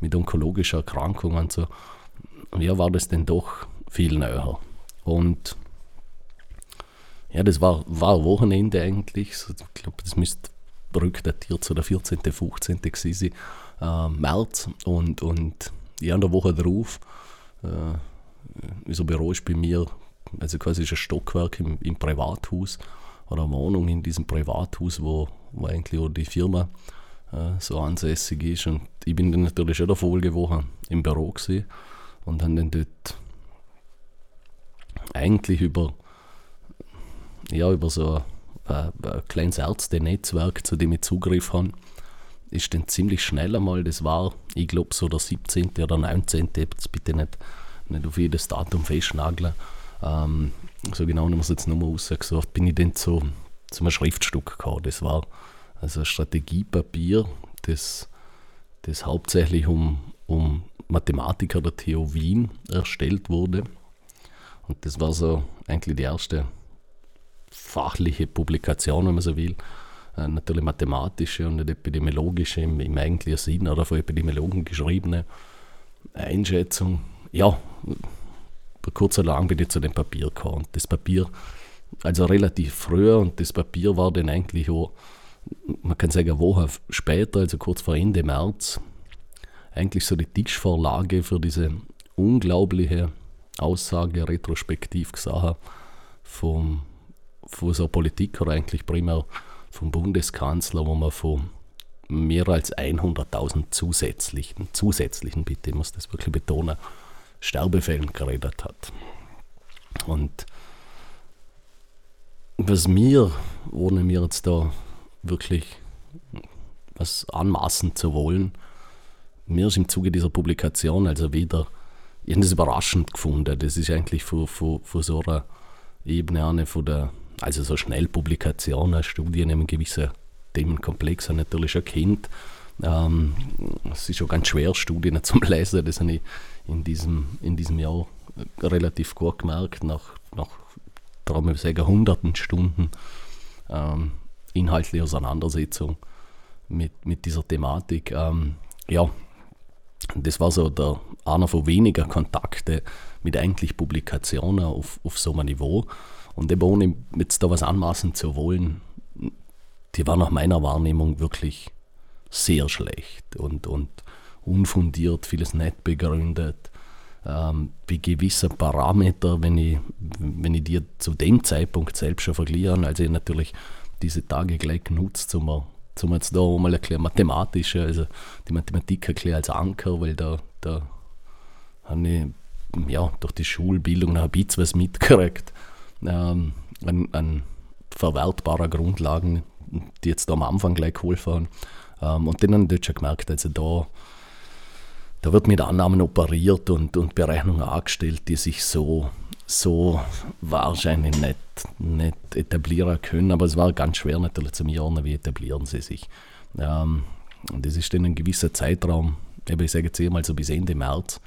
mit onkologischen Erkrankungen und so, ja, war das denn doch viel näher. Und ja, das war, war Wochenende eigentlich. Ich glaube, das müsste rückdatiert zu der 14., 15. gewesen, äh, März. Und, und in der Woche darauf, äh, unser Büro ist bei mir, also quasi ist ein Stockwerk im, im Privathaus oder eine Wohnung in diesem Privathaus, wo, wo eigentlich auch die Firma äh, so ansässig ist. Und ich bin dann natürlich schon der Folgewoche im Büro gewesen und habe dann dort eigentlich über, ja, über so ein, ein kleines Ärzte-Netzwerk, zu dem ich Zugriff habe, ist dann ziemlich schnell einmal, das war, ich glaube, so der 17. oder 19. Jetzt bitte nicht, nicht auf jedes Datum festnageln. Ähm, so genau haben wir es jetzt nochmal rausgesucht, bin ich dann zu, zu einem Schriftstück gekommen. Das war also ein Strategiepapier, das, das hauptsächlich um, um Mathematiker der TU Wien erstellt wurde. Und das war so eigentlich die erste fachliche Publikation, wenn man so will. Äh, natürlich mathematische und nicht epidemiologische im, im eigentlichen Sinn oder von Epidemiologen geschriebene Einschätzung. Ja, kurz und lang bin ich zu dem Papier gekommen. Das Papier, also relativ früher, und das Papier war dann eigentlich auch, man kann sagen, Woche später, also kurz vor Ende März, eigentlich so die Tischvorlage für diese unglaubliche Aussage retrospektiv gesagt vom, von so Politiker, eigentlich primär vom Bundeskanzler, wo man von mehr als 100.000 zusätzlichen, zusätzlichen, bitte, ich muss das wirklich betonen, Sterbefällen geredet hat. Und was mir, ohne mir jetzt da wirklich was anmaßen zu wollen, mir ist im Zuge dieser Publikation also wieder, ich habe das überraschend gefunden. Das ist eigentlich von, so einer Ebene eine von der, also so Schnellpublikationen, Studien in einem gewissen Themenkomplex natürlich schon kennt. Ähm, es ist schon ganz schwer, Studien zu lesen. Das habe ich in diesem, in diesem Jahr relativ gut gemerkt, nach, nach darum ich sagen, hunderten Stunden ähm, inhaltliche Auseinandersetzung mit, mit dieser Thematik. Ähm, ja, das war so der, einer von wenigen Kontakten mit eigentlich Publikationen auf, auf so einem Niveau. Und eben ohne jetzt da was anmaßen zu wollen, die war nach meiner Wahrnehmung wirklich sehr schlecht und, und unfundiert, vieles nicht begründet. Ähm, bei gewissen Parametern, wenn ich, wenn ich die zu dem Zeitpunkt selbst schon vergleiche, also ich natürlich diese Tage gleich genutzt, um zum jetzt da mal erklären, mathematische, also die Mathematik erklären als Anker, weil da, da habe ich ja, durch die Schulbildung noch ein bisschen was mitgekriegt ähm, an, an verwertbarer Grundlagen, die jetzt da am Anfang gleich geholfen haben. Ähm, und dann habe ich schon gemerkt, also da, da wird mit Annahmen operiert und, und Berechnungen angestellt, die sich so so wahrscheinlich nicht, nicht etablieren können, aber es war ganz schwer natürlich zu mir, wie etablieren sie sich. Ähm, und das ist dann ein gewisser Zeitraum, ich sage jetzt mal so bis Ende März,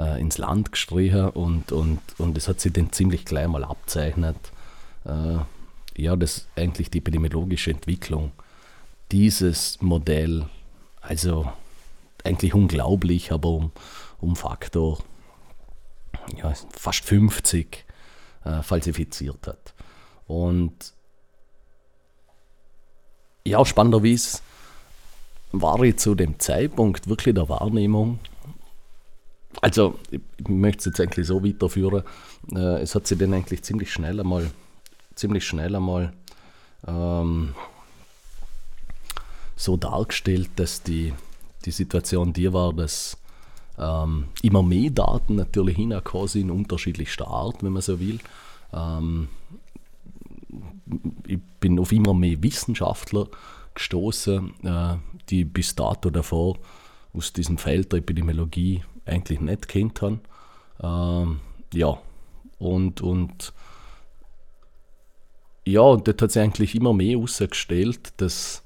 äh, ins Land gestrichen und, und, und das hat sich dann ziemlich gleich mal abzeichnet, äh, ja, dass eigentlich die epidemiologische Entwicklung dieses Modell, also eigentlich unglaublich, aber um, um Faktor ja, fast 50 äh, falsifiziert hat. Und ja, spannenderweise war ich zu dem Zeitpunkt wirklich der Wahrnehmung, also ich, möchte es jetzt eigentlich so weiterführen. Äh, es hat sich dann eigentlich ziemlich schnell einmal, ziemlich schnell einmal ähm, so dargestellt, dass die, die Situation die war, dass ähm, immer mehr Daten natürlich hingekommen sind, unterschiedlichster Art, wenn man so will. Ähm, ich bin auf immer mehr Wissenschaftler gestoßen, äh, die bis dato davor aus diesem Feld der Epidemiologie eigentlich nicht kennt haben. Ähm, ja, und, und ja, und das hat sich eigentlich immer mehr herausgestellt, dass,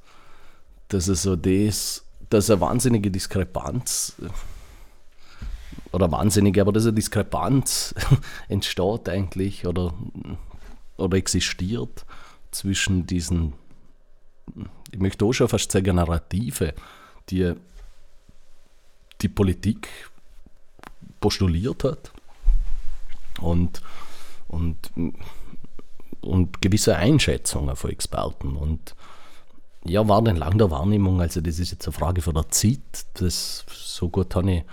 dass also das, dass eine wahnsinnige Diskrepanz oder wahnsinnige, aber dass eine Diskrepanz entsteht eigentlich oder, oder existiert zwischen diesen, ich möchte auch schon fast sagen, Narrative, die die Politik postuliert hat und, und, und gewisse Einschätzungen von Experten. Und ja, war denn lang der Wahrnehmung, also das ist jetzt eine Frage von der Zeit, das, so gut habe ich,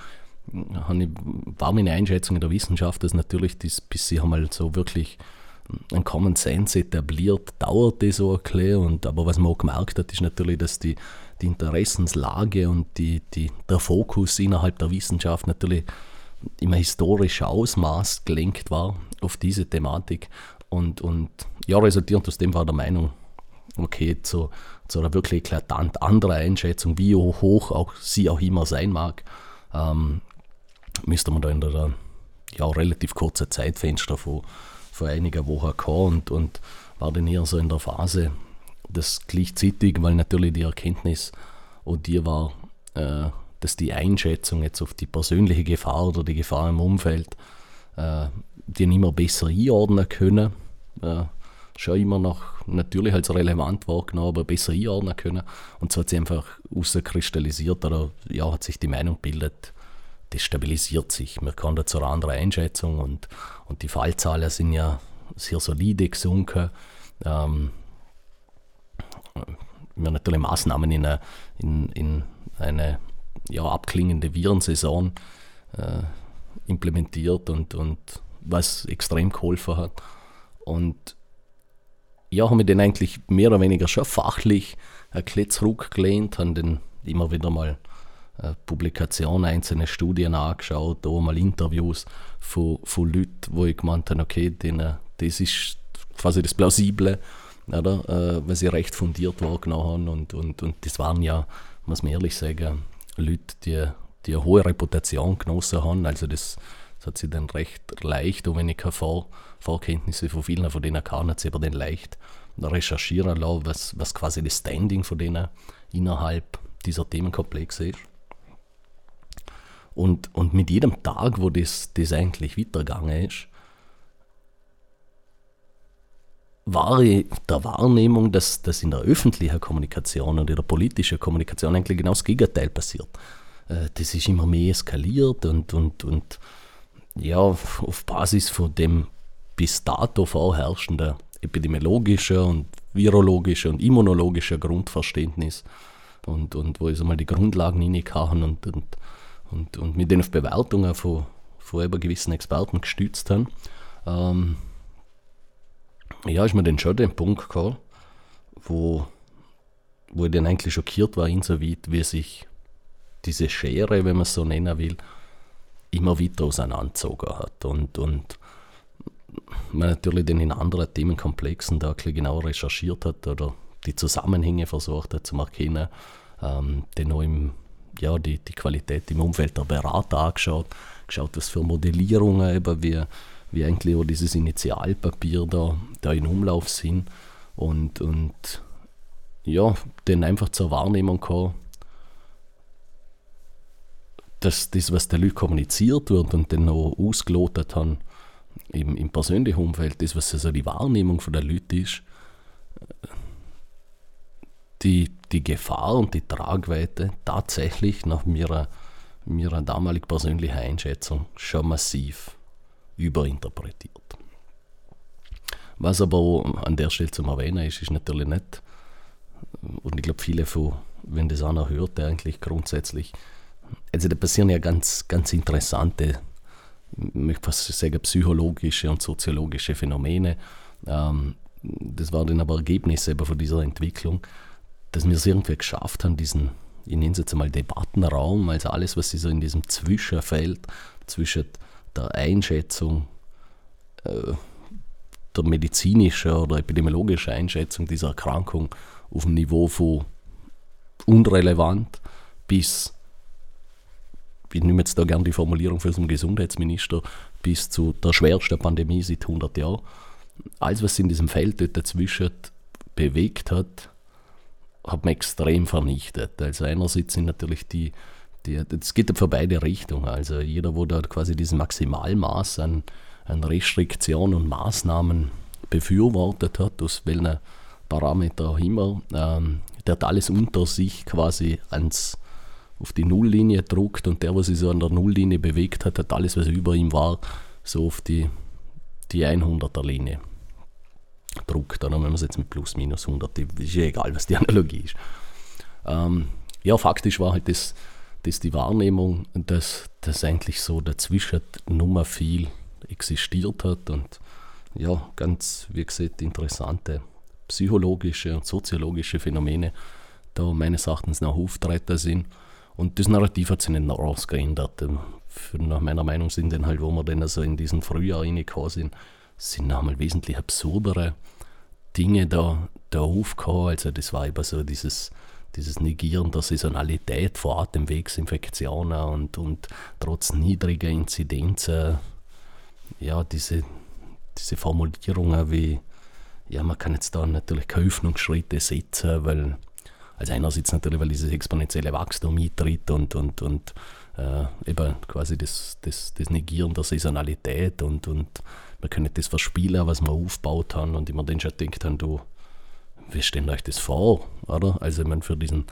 habe ich, war meine Einschätzung in der Wissenschaft, dass natürlich das, bis sie einmal so wirklich ein Common Sense etabliert, dauert das so ein und aber was man auch gemerkt hat, ist natürlich, dass die, die Interessenslage und die, die, der Fokus innerhalb der Wissenschaft natürlich immer historisch Ausmaß gelenkt war auf diese Thematik. Und, und ja, resultierend aus dem war der Meinung, okay, zu, zu einer wirklich eklatant anderen Einschätzung, wie hoch auch sie auch immer sein mag, ähm, müsste man da in der ja, relativ kurzen Zeitfenster von, von einigen Wochen kommen und, und war dann eher so in der Phase, das gleichzeitig, weil natürlich die Erkenntnis und die war, äh, dass die Einschätzung jetzt auf die persönliche Gefahr oder die Gefahr im Umfeld, äh, die nicht mehr besser einordnen können, äh, schon immer noch natürlich als relevant wahrgenommen, aber besser einordnen können. Und so hat sie einfach rauskristallisiert oder ja, hat sich die Meinung bildet, das stabilisiert sich. Wir kommen da zu einer anderen Einschätzung und, und die Fallzahlen sind ja sehr solide gesunken. Ähm, wir haben natürlich Maßnahmen in eine, in, in eine ja, abklingende Virensaison äh, implementiert und, und was extrem geholfen hat. Und ja, haben wir den eigentlich mehr oder weniger schon fachlich ein bisschen zurückgelehnt, haben den immer wieder mal äh, Publikationen, einzelne Studien angeschaut, auch mal Interviews von, von Leuten, wo ich gemeint habe, okay, denen, das ist quasi das Plausible, oder, äh, weil sie recht fundiert wahrgenommen haben und, und, und das waren ja, muss man ehrlich sagen, Leute, die, die eine hohe Reputation genossen haben. Also das, das hat sie dann recht leicht, auch wenn ich keine Vor Vorkenntnisse von vielen von denen kann, hat sie aber dann leicht recherchieren lassen, was, was quasi das Standing von denen innerhalb dieser Themenkomplexe ist. Und, und mit jedem Tag, wo das, das eigentlich weitergegangen ist, ich der Wahrnehmung, dass, dass in der öffentlichen Kommunikation und in der politischen Kommunikation eigentlich genau das Gegenteil passiert. Äh, das ist immer mehr eskaliert und, und, und ja, auf Basis von dem bis dato vorherrschenden epidemiologischen und virologischen und immunologischen Grundverständnis und, und wo ich mal die Grundlagen hineinkachen und, und, und, und mit denen auf Bewertungen von, von eben gewissen Experten gestützt haben. Ähm, ja, ist mir dann schon den Punkt gekommen, wo, wo ich dann eigentlich schockiert war, insoweit, wie sich diese Schere, wenn man es so nennen will, immer weiter auseinandergezogen hat. Und, und man natürlich dann in anderen Themenkomplexen da ein bisschen genauer recherchiert hat oder die Zusammenhänge versucht hat zu erkennen, ähm, dann auch im, ja, die, die Qualität im Umfeld der Berater angeschaut, geschaut, was für Modellierungen eben wie wie eigentlich auch dieses Initialpapier da, da in Umlauf sind und, und ja, dann einfach zur Wahrnehmung kam, dass das, was der Leute kommuniziert wird und dann noch ausgelotet haben, im, im persönlichen Umfeld, das, was also die Wahrnehmung von der Leute ist, die, die Gefahr und die Tragweite tatsächlich nach meiner, meiner damaligen persönlichen Einschätzung schon massiv überinterpretiert. Was aber an der Stelle zum Erwähnen ist, ist natürlich nicht, und ich glaube, viele von, wenn das einer hört, eigentlich grundsätzlich also da passieren ja ganz, ganz interessante, ich möchte fast sagen, psychologische und soziologische Phänomene. Ähm, das war dann aber Ergebnis eben von dieser Entwicklung, dass wir es irgendwie geschafft haben, diesen, ich nenne es jetzt einmal Debattenraum, also alles, was so in diesem Zwischenfeld zwischen der Einschätzung, äh, der medizinischen oder epidemiologischen Einschätzung dieser Erkrankung auf dem Niveau von unrelevant bis, ich nehme jetzt da gerne die Formulierung für unseren Gesundheitsminister, bis zu der schwersten Pandemie seit 100 Jahren. Alles, was in diesem Feld dort dazwischen bewegt hat, hat man extrem vernichtet. Also einerseits sind natürlich die, das geht für beide Richtungen. Also jeder, wo da quasi dieses Maximalmaß an, an Restriktionen und Maßnahmen befürwortet hat, aus welchen Parameter auch immer, ähm, der hat alles unter sich quasi ans, auf die Nulllinie gedruckt und der, was sich so an der Nulllinie bewegt hat, hat alles, was über ihm war, so auf die, die 100er Linie druckt. Oder wenn man es jetzt mit plus minus 100, ist ja egal, was die Analogie ist. Ähm, ja, faktisch war halt das, das die Wahrnehmung, dass, dass eigentlich so dazwischen Nummer viel existiert hat und ja, ganz, wie gesagt, interessante psychologische und soziologische Phänomene da meines Erachtens noch auftreten sind. Und das Narrativ hat sich nicht noch geändert. Für, nach meiner Meinung sind dann halt, wo wir dann also in diesen Frühjahr reingekommen sind, sind nochmal wesentlich absurdere Dinge da, da aufgekommen. Also das war eben so dieses, dieses Negieren der Saisonalität vor Atemwegsinfektionen und, und trotz niedriger Inzidenzen, ja, diese, diese Formulierungen wie ja, man kann jetzt da natürlich keine Öffnungsschritte setzen, weil, also einerseits natürlich, weil dieses exponentielle Wachstum eintritt und, und, und äh, eben quasi das, das, das Negieren der Saisonalität und, und man kann nicht das verspielen, was man aufgebaut haben und immer dann schon denkt, haben, du, wie stellen euch das vor, oder? Also, man für diesen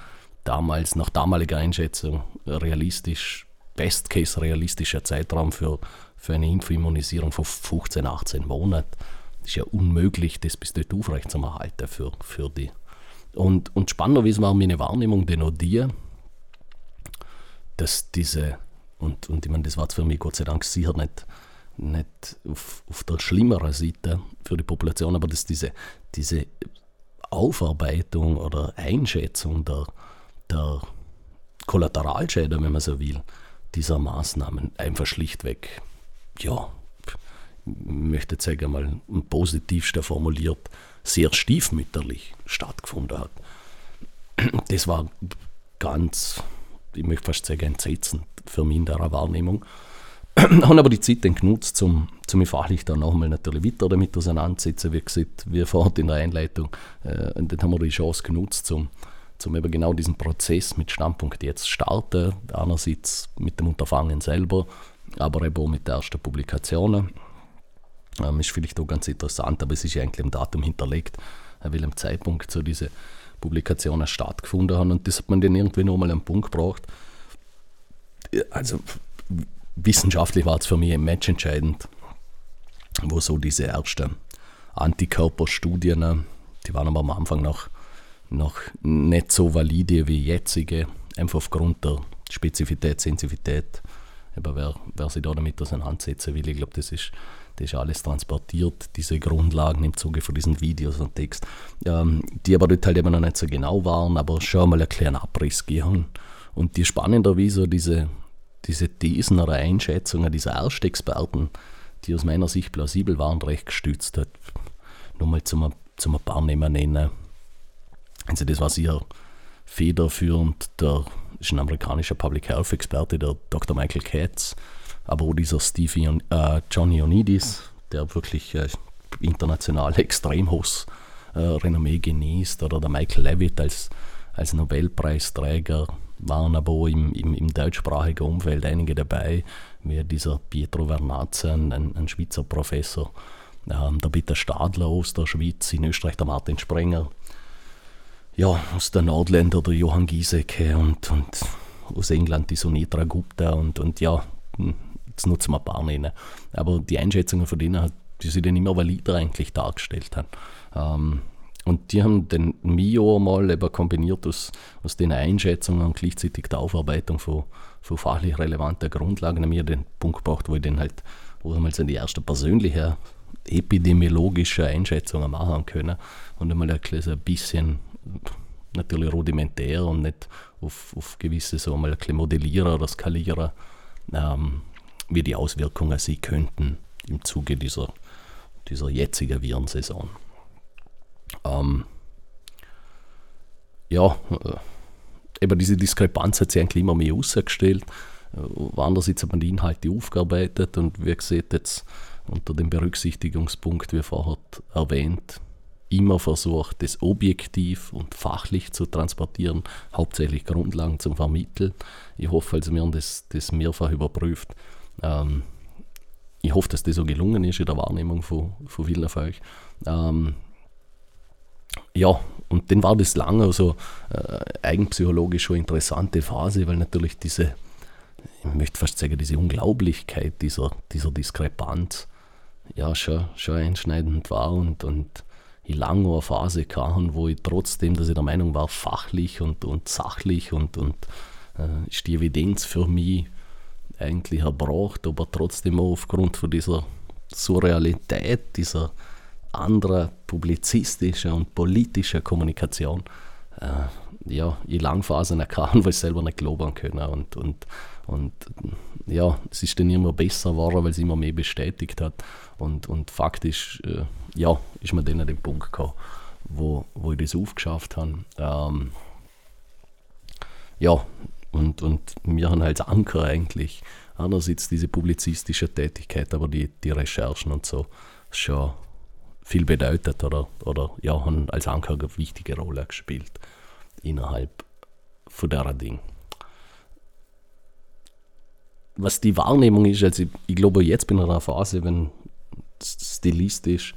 damals, nach damaliger Einschätzung, realistisch, Best Case realistischer Zeitraum für, für eine Impfimmunisierung von 15, 18 Monaten ist ja unmöglich, das bis dort aufrechtzuerhalten für, für die. Und, und spannenderweise war meine Wahrnehmung dann auch die, dass diese, und, und ich meine, das war für mich Gott sei Dank sicher nicht, nicht auf, auf der schlimmeren Seite für die Population, aber dass diese, diese Aufarbeitung oder Einschätzung der, der Kollateralschäden, wenn man so will, dieser Maßnahmen einfach schlichtweg ja, möchte jetzt sagen mal am positivsten formuliert, sehr stiefmütterlich stattgefunden hat. Das war ganz, ich möchte fast sagen, entsetzend für mich in der Wahrnehmung. habe aber die Zeit dann genutzt, um, um mich fachlich dann nochmal natürlich weiter damit auseinanderzusetzen, wie gesagt, wie vorhin in der Einleitung. Äh, und dann haben wir die Chance genutzt, um, um eben genau diesen Prozess mit Standpunkt jetzt starten. Einerseits mit dem Unterfangen selber, aber eben auch mit den ersten Publikationen. Ähm, ist vielleicht auch ganz interessant, aber es ist ja eigentlich im Datum hinterlegt, äh, welchem Zeitpunkt so diese Publikationen stattgefunden haben. Und das hat man dann irgendwie nochmal einen Punkt gebracht. Also wissenschaftlich war es für mich ein Match entscheidend, wo so diese ersten Antikörperstudien, die waren aber am Anfang noch, noch nicht so valide wie jetzige, einfach aufgrund der Spezifität, Sensivität. Aber wer, wer sich da damit auseinandersetzen will, ich glaube, das ist das ist alles transportiert, diese Grundlagen im Zuge von diesen Videos und Text, ähm, die aber dort halt eben noch nicht so genau waren, aber schon mal einen kleinen Abriss gehen. Und die spannenderweise diese, diese Thesen oder Einschätzungen dieser Erstexperten, die aus meiner Sicht plausibel waren, recht gestützt hat. Nur mal zum, zum ein paar Namen nennen. Also das war sicher federführend, der ist ein amerikanischer Public Health Experte, der Dr. Michael Katz, aber auch dieser Steve äh, Johnny Onidis, der wirklich äh, international extrem hohes äh, Renommee genießt, oder der Michael Levitt als, als Nobelpreisträger, waren aber auch im, im, im deutschsprachigen Umfeld einige dabei, wie dieser Pietro Vernazze, ein, ein Schweizer Professor, ähm, der Peter Stadler aus der Schweiz, in Österreich der Martin Sprenger, ja, aus der Nordländer der Johann Giesecke und, und aus England die Sunitra Gupta und, und ja, hm, jetzt nutzen wir ein paar nennen. Aber die Einschätzungen von denen, die sie dann immer valider eigentlich dargestellt haben. Ähm, und die haben den Mio mal eben kombiniert aus, aus den Einschätzungen und gleichzeitig der Aufarbeitung von, von fachlich relevanten Grundlagen. Mir den Punkt gebracht, wo ich dann halt, wo wir mal die erste persönliche epidemiologische Einschätzungen machen können und einmal ein bisschen natürlich rudimentär und nicht auf, auf gewisse so mal modellieren oder skalieren, ähm, wie die Auswirkungen sein könnten im Zuge dieser, dieser jetzigen Virensaison. Ähm, ja, äh, eben diese Diskrepanz hat sich eigentlich immer mehr ausgestellt. Äh, andererseits hat man die Inhalte aufgearbeitet und wie gesagt, jetzt unter dem Berücksichtigungspunkt, wie vorher erwähnt, immer versucht, das objektiv und fachlich zu transportieren, hauptsächlich Grundlagen zu vermitteln. Ich hoffe, also wir haben das, das mehrfach überprüft. Ähm, ich hoffe, dass das so gelungen ist in der Wahrnehmung von, von vielen von euch. Ähm, ja, und dann war das lange also äh, eigenpsychologisch schon interessante Phase, weil natürlich diese, ich möchte fast sagen, diese Unglaublichkeit dieser, dieser Diskrepanz ja schon, schon einschneidend war und, und ich lange eine Phase kam, wo ich trotzdem, dass ich der Meinung war, fachlich und, und sachlich und, und äh, ist die Evidenz für mich eigentlich erbracht, aber trotzdem auch aufgrund von dieser Surrealität, dieser anderer publizistischer und politischer Kommunikation äh, ja, in Langphasen erkannt, weil ich selber nicht glauben können. Und, und, und ja, es ist dann immer besser geworden, weil es immer mehr bestätigt hat. Und, und faktisch, äh, ja, ist mir dann an dem Punkt gekommen, wo, wo ich das aufgeschafft habe. Ähm, ja, und, und wir haben als Anker eigentlich einerseits diese publizistische Tätigkeit, aber die, die Recherchen und so schon viel bedeutet oder, oder ja, haben als Anker eine wichtige Rolle gespielt innerhalb von der Ding. Was die Wahrnehmung ist, also ich, ich glaube, jetzt bin ich in einer Phase, wenn stilistisch,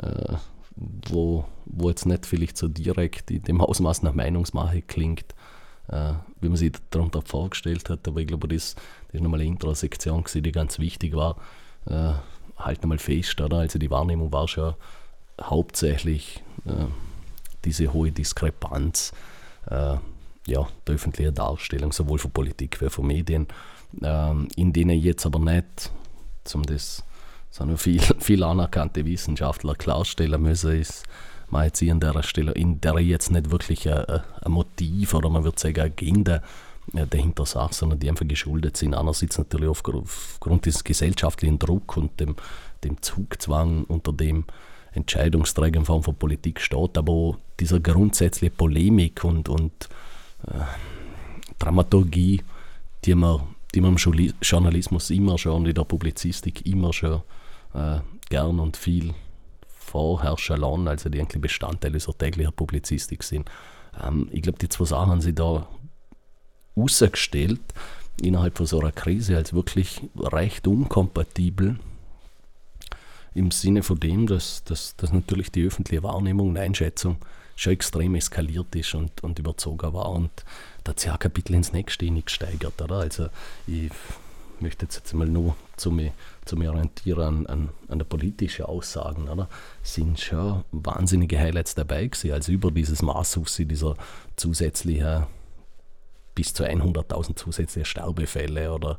äh, wo, wo jetzt nicht vielleicht so direkt in dem Ausmaß nach Meinungsmache klingt, äh, wie man sich darunter vorgestellt hat. Aber ich glaube, das, das ist nochmal eine Introsektion, die ganz wichtig war. Äh, halt nochmal fest, oder? Also die Wahrnehmung war schon hauptsächlich äh, diese hohe Diskrepanz äh, ja, der öffentlichen Darstellung, sowohl von Politik wie von Medien, ähm, in denen jetzt aber nicht, zum das sondern viel, viel anerkannte Wissenschaftler klarstellen müssen, ist, man jetzt an der Stelle, in der jetzt nicht wirklich ein, ein Motiv oder man würde sagen eine Agenda dahinter sagt, sondern die einfach geschuldet sind. Einerseits natürlich aufgrund des gesellschaftlichen Druck und dem, dem Zugzwang, unter dem Entscheidungsträger in Form von Politik steht, aber dieser grundsätzliche Polemik und, und äh, Dramaturgie, die man, die man im Journalismus immer schon und in der Publizistik immer schon äh, gern und viel vorherrschen lassen, also die eigentlich Bestandteile unserer täglichen Publizistik sind. Ähm, ich glaube, die zwei Sachen haben sie da rausgestellt innerhalb von so einer Krise als wirklich recht unkompatibel. Im Sinne von dem, dass, dass, dass natürlich die öffentliche Wahrnehmung und Einschätzung schon extrem eskaliert ist und, und überzogen war. Und da hat sich auch Kapitel ins nächste nicht gesteigert. Oder? Also ich möchte jetzt, jetzt mal nur zu mir, zu mir orientieren an, an, an der politischen Aussagen. Oder? sind schon wahnsinnige Highlights dabei gewesen. Also über dieses Maß dieser zusätzlichen bis zu 100.000 zusätzliche Sterbefälle oder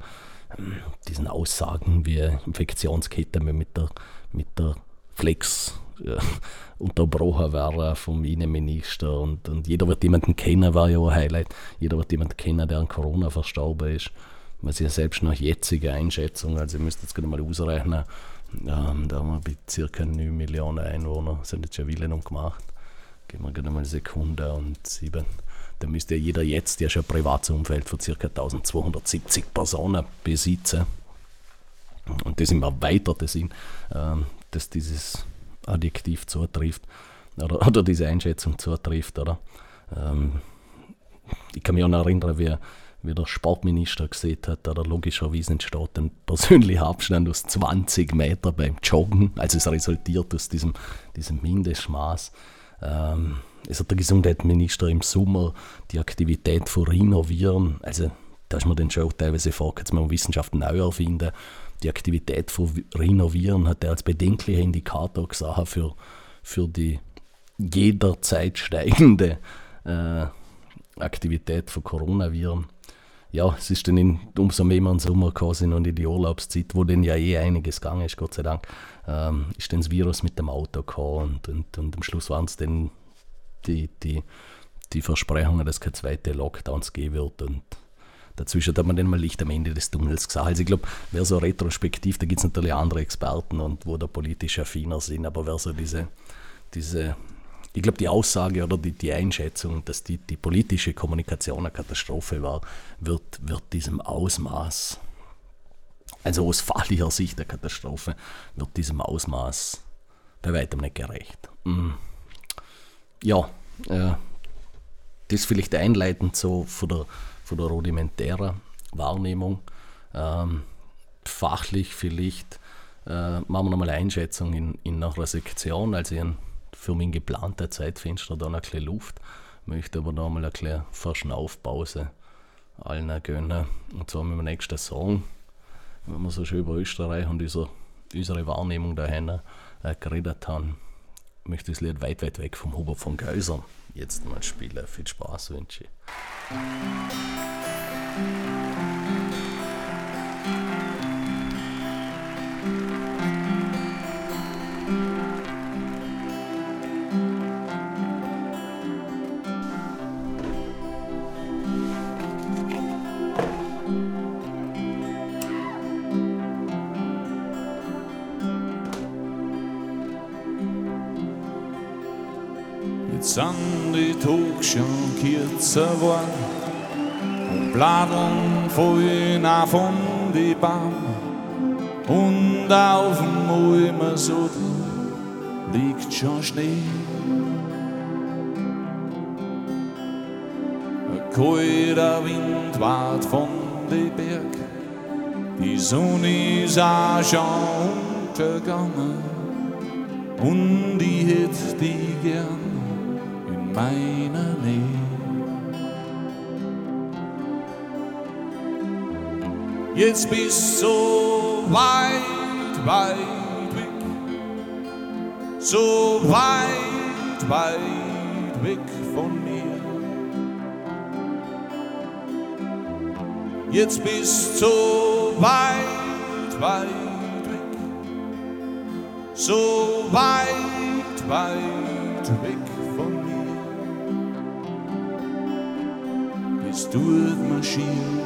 ähm, diesen Aussagen wie Infektionskette mit der, mit der Flex ja, unterbrochen wäre vom Innenminister und, und jeder wird jemanden kennen, war ja ein Highlight, jeder wird jemanden kennen, der an Corona verstorben ist. Man ist selbst nach jetziger Einschätzung, also ihr müsst jetzt gerade mal ausrechnen, ähm, da haben wir bei circa 9 Millionen Einwohner, sind jetzt schon Willen und gemacht. Gehen wir gerade mal eine Sekunde und sieben. Da müsste ja jeder jetzt, ja schon ein privates Umfeld von ca. 1270 Personen besitzen, und das im erweiterten Sinn, ähm, dass dieses Adjektiv zutrifft oder, oder diese Einschätzung zutrifft, oder? Ähm, ich kann mich auch noch erinnern, wie, wie der Sportminister gesehen hat, oder logischerweise entsteht ein persönlicher Abstand aus 20 Metern beim Joggen. Also es resultiert aus diesem, diesem Mindestmaß. Ähm, es hat der Gesundheitsminister im Sommer die Aktivität von Rhinoviren, also da ist man dann schon teilweise vor, jetzt mal Wissenschaft neu erfinden. Die Aktivität von Rhinoviren hat er als bedenklicher Indikator gesehen für, für die jederzeit steigende äh, Aktivität von Coronaviren. ja, es ist dann in, umso mehr im Sommer sind und in die Urlaubszeit, wo dann ja eh einiges gegangen ist, Gott sei Dank, ähm, ist dann das Virus mit dem Auto gekommen und, und, und am Schluss waren es dann die, die, die Versprechungen, dass es keine zweite Lockdowns geben wird und dazwischen hat man dann mal Licht am Ende des Tunnels gesagt. Also ich glaube, wer so retrospektiv, da gibt es natürlich andere Experten und wo da politisch affiner sind, aber wer so diese, diese ich glaube, die Aussage oder die, die Einschätzung, dass die, die politische Kommunikation eine Katastrophe war, wird, wird diesem Ausmaß, also aus fachlicher Sicht der Katastrophe, wird diesem Ausmaß bei weitem nicht gerecht. Mm. Ja, äh, das vielleicht einleitend so von der, von der rudimentären Wahrnehmung. Ähm, fachlich vielleicht äh, machen wir nochmal eine Einschätzung in, in einer Sektion, also in für mein geplanter Zeitfenster dann ein bisschen Luft. Möchte aber noch mal eine kleine Verschnaufpause allen gönnen. Und zwar mit dem nächsten Song, wenn wir so schön über Österreich und unsere, unsere Wahrnehmung dahin äh, geredet haben, möchte das Lied weit, weit weg vom Hubert von Geusern jetzt mal spielen. Viel Spaß wünsche ich. Geworden und Bladern fallen auch von die Baum und auf dem Ulmer so liegt schon Schnee. Ein kalter Wind wart von den Berg, die Sonne ist auch schon untergegangen. Und ich hätte die gern meiner Nähe. Jetzt bist so weit, weit weg, so weit, weit weg von mir. Jetzt bist so weit, weit weg, so weit, weit weg durchmarschieren und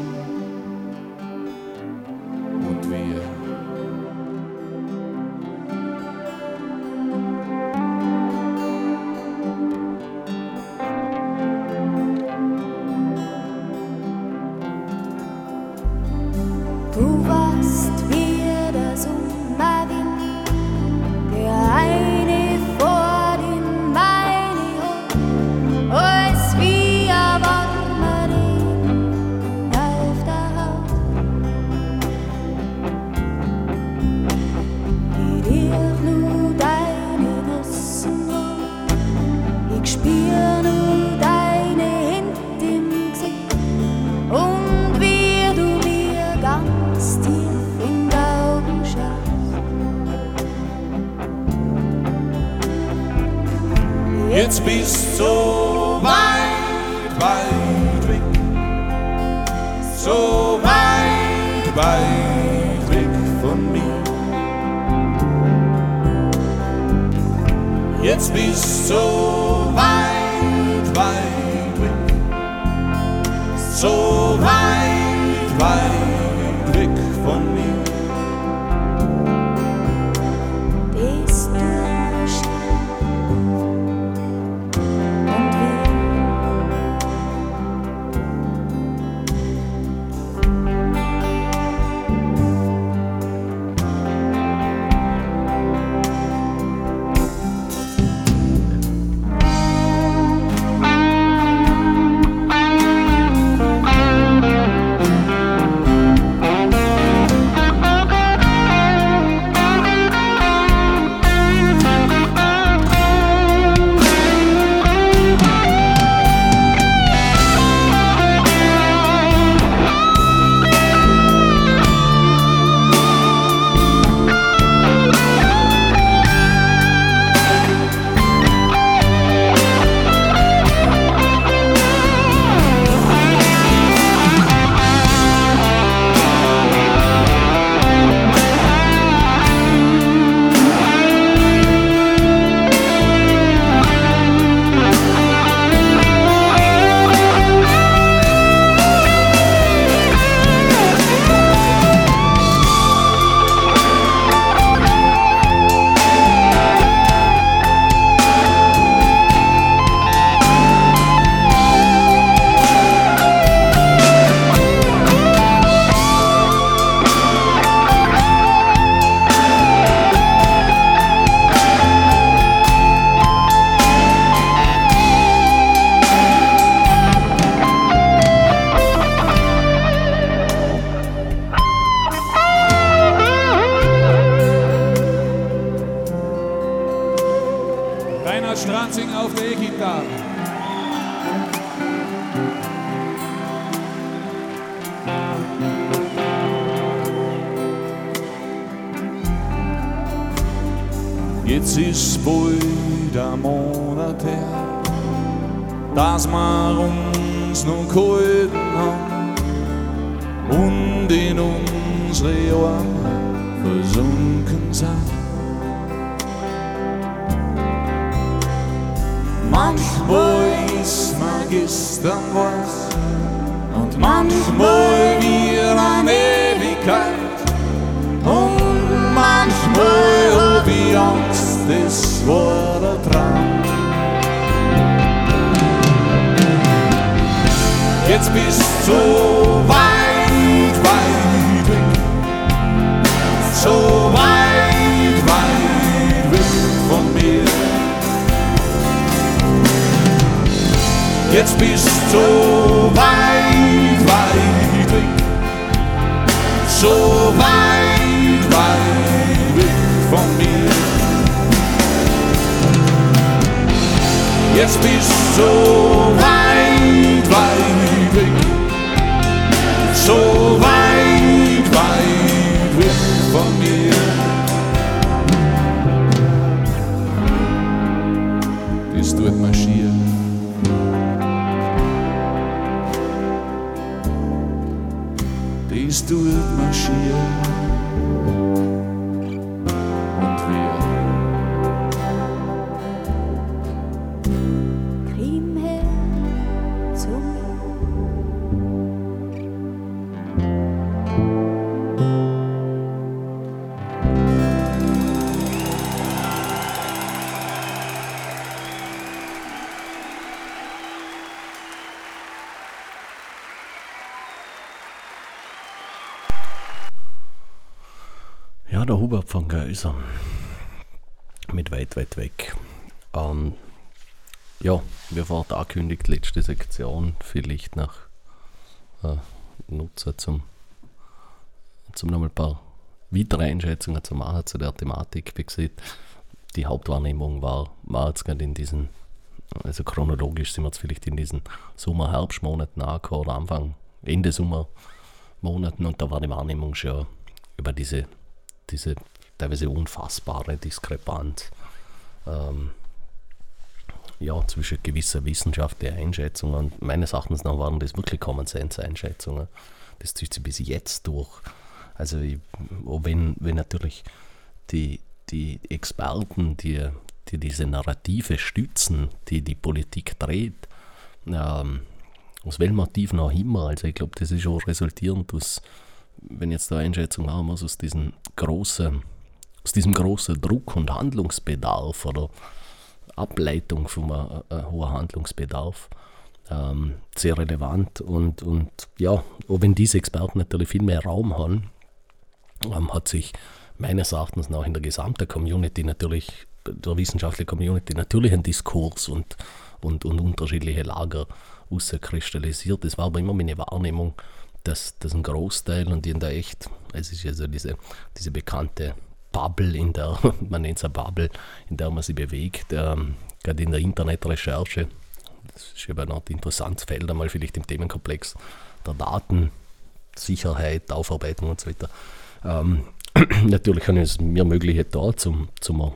Arme versunken sind. Manchmal ist mir gestern was und manchmal wieder eine Ewigkeit und manchmal hab ich Angst, das war der Traum. Jetzt bist du weit, so weit, weit weg von mir. Jetzt bist so weit, weit weg, so weit, weit weg von mir. Jetzt bist so weit, weit weg, so weit, weit, weg. Ähm, ja, wie vorhin angekündigt, letzte Sektion, vielleicht nach äh, Nutzer zum, zum nochmal ein paar weitere Einschätzungen zu machen zu der Thematik. Wie gesagt, die Hauptwahrnehmung war, war jetzt gerade in diesen, also chronologisch sind wir jetzt vielleicht in diesen Sommer-Herbstmonaten angekommen oder Anfang, Ende Sommermonaten und da war die Wahrnehmung schon über diese diese teilweise unfassbare Diskrepanz ähm, ja, zwischen gewisser wissenschaftlicher Einschätzung und meines Erachtens nach waren das wirklich Common Sense Einschätzungen. Das zieht sich bis jetzt durch. Also ich, auch wenn, wenn natürlich die, die Experten, die, die diese Narrative stützen, die die Politik dreht, ähm, aus welchem Motiv noch immer, also ich glaube, das ist schon resultierend aus wenn jetzt eine Einschätzung machen muss, aus diesem großen, aus diesem großen Druck und Handlungsbedarf oder Ableitung von einem, einem hohen Handlungsbedarf ähm, sehr relevant und, und ja, auch wenn diese Experten natürlich viel mehr Raum haben, ähm, hat sich meines Erachtens nach in der gesamten Community natürlich, der wissenschaftlichen Community natürlich ein Diskurs und, und, und unterschiedliche Lager auskristallisiert. Das war aber immer meine Wahrnehmung, dass, dass ein Großteil und in der echt, es ist ja so diese, diese bekannte Bubble, in der, man nennt es eine Bubble, in der man sich bewegt, ähm, gerade in der Internetrecherche, das ist eben ein interessantes Feld, einmal vielleicht im Themenkomplex der Datensicherheit, Aufarbeitung und so weiter. Ähm, natürlich kann es mir möglich da, zum, zum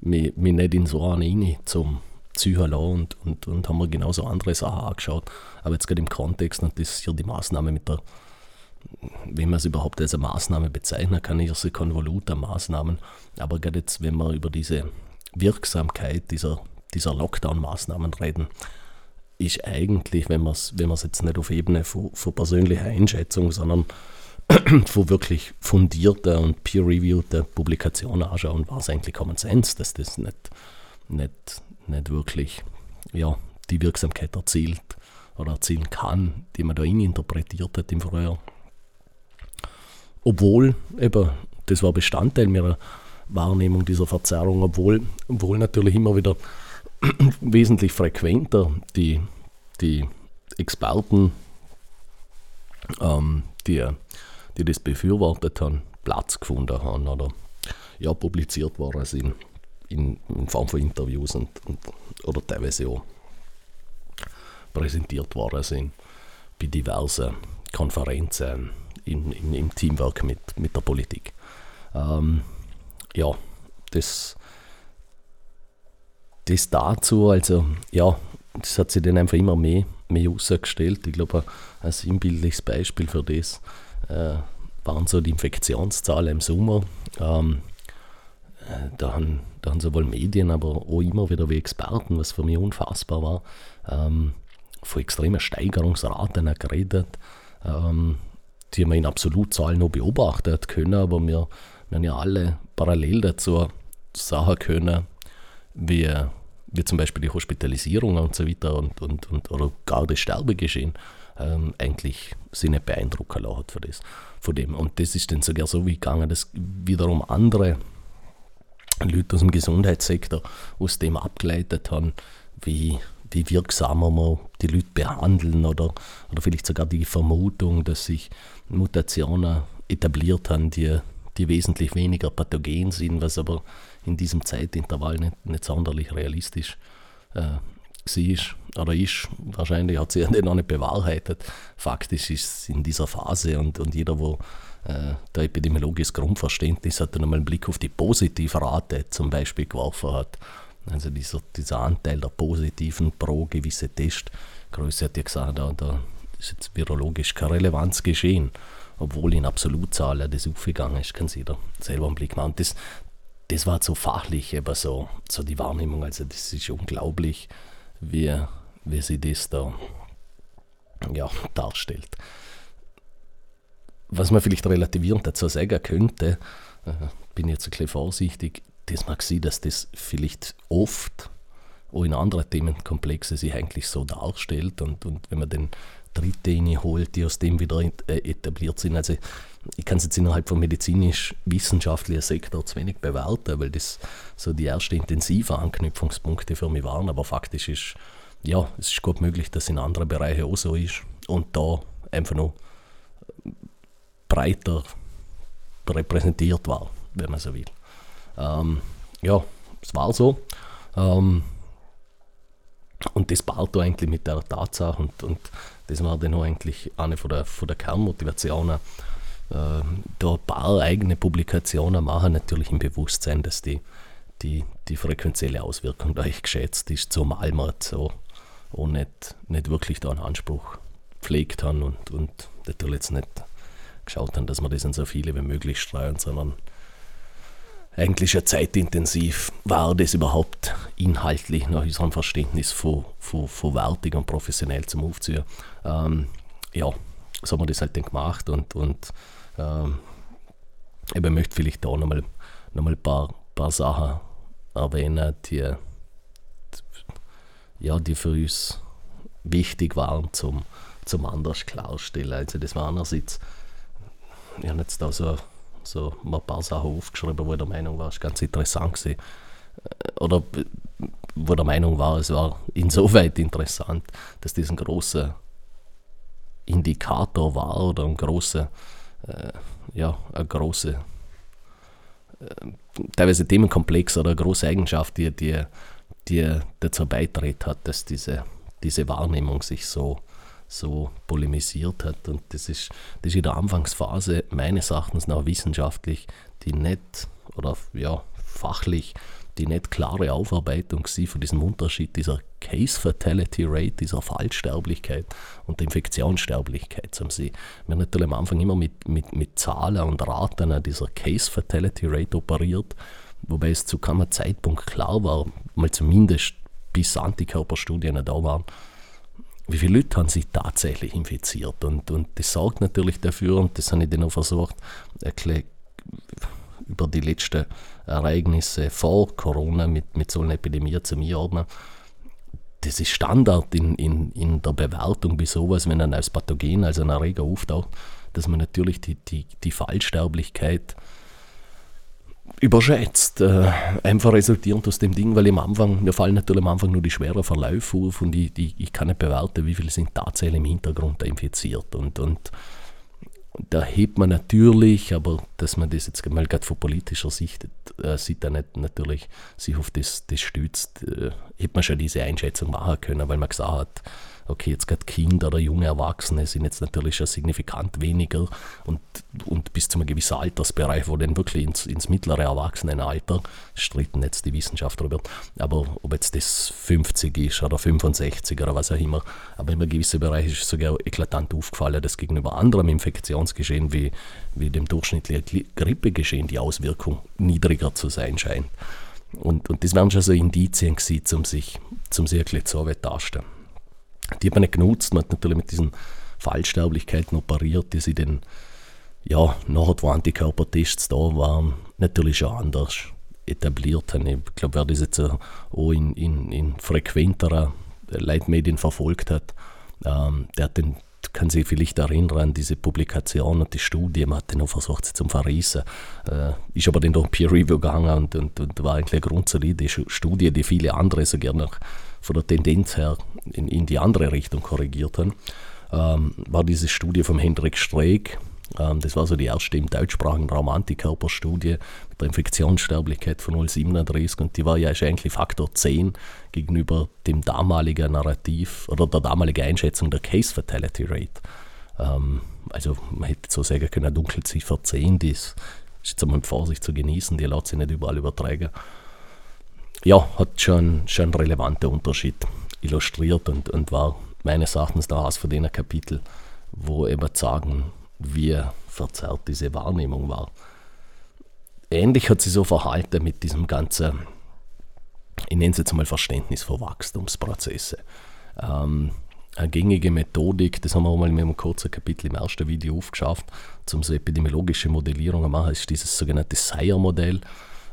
mich, mich nicht in so eine rein zum ziehen und, und, und haben wir genauso andere Sachen angeschaut. Aber jetzt gerade im Kontext, und das ist hier die Maßnahme mit der, wenn man es überhaupt als eine Maßnahme bezeichnen kann, ist sie Konvolut an Maßnahmen. Aber gerade jetzt, wenn wir über diese Wirksamkeit dieser, dieser Lockdown-Maßnahmen reden, ist eigentlich, wenn man es wenn jetzt nicht auf Ebene von, von persönlicher Einschätzung, sondern von wirklich fundierter und peer-reviewter Publikation anschauen, war es eigentlich Common Sense, dass das nicht, nicht, nicht wirklich ja, die Wirksamkeit erzielt oder erzielen kann, die man da interpretiert hat im Frühjahr. Obwohl, eben, das war Bestandteil meiner Wahrnehmung dieser Verzerrung, obwohl, obwohl natürlich immer wieder wesentlich frequenter die, die Experten, ähm, die, die das befürwortet haben, Platz gefunden haben oder ja, publiziert waren in, in, in Form von Interviews und, und, oder teilweise auch präsentiert worden sind bei diversen Konferenzen in, in, im Teamwork mit, mit der Politik. Ähm, ja, das, das dazu, also ja, das hat sich dann einfach immer mehr, mehr herausgestellt. Ich glaube, ein sinnbildliches Beispiel für das äh, waren so die Infektionszahlen im Sommer. Ähm, äh, da, haben, da haben sowohl Medien, aber auch immer wieder wie Experten, was für mich unfassbar war, ähm, von extremen Steigerungsraten geredet. Ähm, die wir in Absolutzahlen noch beobachten können, aber wir, wir haben ja alle parallel dazu sagen können, wie, wie zum Beispiel die Hospitalisierung und so weiter und, und, und oder gar das Sterbegeschehen ähm, eigentlich sich nicht beeindrucken lassen hat für das, von dem. Und das ist dann sogar so wie gegangen, dass wiederum andere Leute aus dem Gesundheitssektor aus dem abgeleitet haben, wie, wie wirksamer man die Leute behandeln oder, oder vielleicht sogar die Vermutung, dass sich Mutationen etabliert haben, die, die wesentlich weniger pathogen sind, was aber in diesem Zeitintervall nicht, nicht sonderlich realistisch äh, war oder ist. Wahrscheinlich hat sich ja noch nicht bewahrheitet. Faktisch ist es in dieser Phase und, und jeder, wo äh, der epidemiologisches Grundverständnis hat, dann einmal einen Blick auf die Positivrate zum Beispiel geworfen hat. Also dieser, dieser Anteil der Positiven pro gewisse Testgröße hat ja gesagt, da, da ist jetzt virologisch keine Relevanz geschehen. Obwohl in Absolutzahlen das aufgegangen ist, kann sich jeder selber einen Blick machen. Das, das war so fachlich, aber so, so die Wahrnehmung. Also das ist unglaublich, wie, wie sie das da ja, darstellt. Was man vielleicht relativierend dazu sagen könnte, äh, bin jetzt ein bisschen vorsichtig, das mag sein, dass das vielleicht oft auch in anderen Themenkomplexen sich eigentlich so darstellt und, und wenn man den Dritte holt, die aus dem wieder äh, etabliert sind. Also ich kann es jetzt innerhalb vom medizinisch-wissenschaftlichen Sektor zu wenig bewerten, weil das so die ersten intensiven Anknüpfungspunkte für mich waren, aber faktisch ist, ja, es ist gut möglich, dass in anderen Bereichen auch so ist und da einfach noch breiter repräsentiert war, wenn man so will. Ähm, ja, es war so. Ähm, und das baut da eigentlich mit der Tatsache und, und das war dann auch eigentlich eine von der, von der Kernmotivationen, äh, da ein paar eigene Publikationen machen, natürlich im Bewusstsein, dass die, die, die frequenzielle Auswirkung da echt geschätzt ist, zumal man so auch nicht, nicht wirklich da einen Anspruch pflegt haben und, und natürlich jetzt nicht geschaut haben, dass wir das in so viele wie möglich streuen, sondern eigentlich ja zeitintensiv war das überhaupt inhaltlich nach unserem Verständnis von, von, von wertig und professionell zum Aufziehen. Ähm, ja, so haben wir das halt dann gemacht und, und ähm, ich möchte vielleicht da nochmal noch mal ein paar, paar Sachen erwähnen, die, ja, die für uns wichtig waren zum, zum anders klarstellen. Also das war einerseits, ich habe jetzt da so so ein paar Sachen aufgeschrieben, wo ich der Meinung war, es ganz interessant gewesen. Äh, oder wo der Meinung war, es war insoweit interessant, dass das ein großer Indikator war oder ein großer, äh, ja, eine große, äh, teilweise Themenkomplex oder eine große Eigenschaft, die, die, die dazu beiträgt hat, dass diese, diese Wahrnehmung sich so so polemisiert hat. Und das ist, das ist in der Anfangsphase meines Erachtens nach wissenschaftlich die nicht oder ja, fachlich die nicht klare Aufarbeitung von diesem Unterschied dieser Case Fatality Rate, dieser Fallsterblichkeit und der Infektionssterblichkeit zum Sie. Wir haben natürlich am Anfang immer mit, mit, mit Zahlen und Raten dieser Case Fatality Rate operiert, wobei es zu keinem Zeitpunkt klar war, mal zumindest bis Antikörperstudien da waren, wie viele Leute haben sich tatsächlich infiziert. Und, und das sorgt natürlich dafür, und das habe ich dann auch versucht, über die letzten Ereignisse vor Corona mit, mit so einer Epidemie zu einordnen. Das ist Standard in, in, in der Bewertung bei sowas, wenn ein als Pathogen, als ein Erreger auftaucht, dass man natürlich die, die, die Fallsterblichkeit überschätzt. Äh, einfach resultierend aus dem Ding, weil am Anfang, mir fallen natürlich am Anfang nur die schweren Verläufe auf und ich, ich, ich kann nicht bewerten, wie viele sind tatsächlich im Hintergrund infiziert. Und, und da hebt man natürlich, aber dass man das jetzt mal gerade von politischer Sicht äh, sieht, da nicht natürlich sich auf das, das stützt, äh, hätte man schon diese Einschätzung machen können, weil man gesagt hat, okay, jetzt gerade Kinder oder junge Erwachsene sind jetzt natürlich schon signifikant weniger und, und bis zu einem gewissen Altersbereich, wo dann wirklich ins, ins mittlere Erwachsenenalter, stritten jetzt die Wissenschaftler darüber, aber ob jetzt das 50 ist oder 65 oder was auch immer, aber in einem gewissen Bereich ist es sogar eklatant aufgefallen, dass gegenüber anderem Infektionsgeschehen wie, wie dem durchschnittlichen Grippegeschehen die Auswirkung niedriger zu sein scheint. Und, und das waren schon so Indizien gewesen, um sich, zum sich ein bisschen zu tasten. Die hat man nicht genutzt. Man hat natürlich mit diesen Fallsterblichkeiten operiert, die sie dann, ja, nachher, wo Antikörpertests da waren, natürlich schon anders etabliert haben. Ich glaube, wer das jetzt auch in, in, in frequenterer Leitmedien verfolgt hat, ähm, der hat den, kann sich vielleicht erinnern an diese Publikation und die Studie, man hat dann auch versucht, sie zu verreissen. Äh, ist aber dann durch Peer Review gegangen und, und, und war eigentlich eine grundsolide Studie, die viele andere so gerne von der Tendenz her in, in die andere Richtung korrigiert haben, ähm, war diese Studie von Hendrik Streeck. Ähm, das war so die erste im deutschsprachigen Raum Antikörperstudie mit der Infektionssterblichkeit von 0,37 und die war ja eigentlich Faktor 10 gegenüber dem damaligen Narrativ oder der damaligen Einschätzung der Case Fatality Rate. Ähm, also man hätte so sagen können, eine Dunkelziffer 10, die ist, ist jetzt einmal mit Vorsicht zu genießen, die lässt sich nicht überall übertragen ja, hat schon, schon einen relevanten Unterschied illustriert und, und war meines Erachtens da eines von den Kapitel, wo eben sagen, wie verzerrt diese Wahrnehmung war. Ähnlich hat sie so verhalten mit diesem ganzen, ich nenne es jetzt mal Verständnis von Wachstumsprozesse. Ähm, eine gängige Methodik, das haben wir auch mal mit einem kurzen Kapitel im ersten Video aufgeschafft, um so epidemiologische Modellierungen zu machen, ist dieses sogenannte Sire-Modell.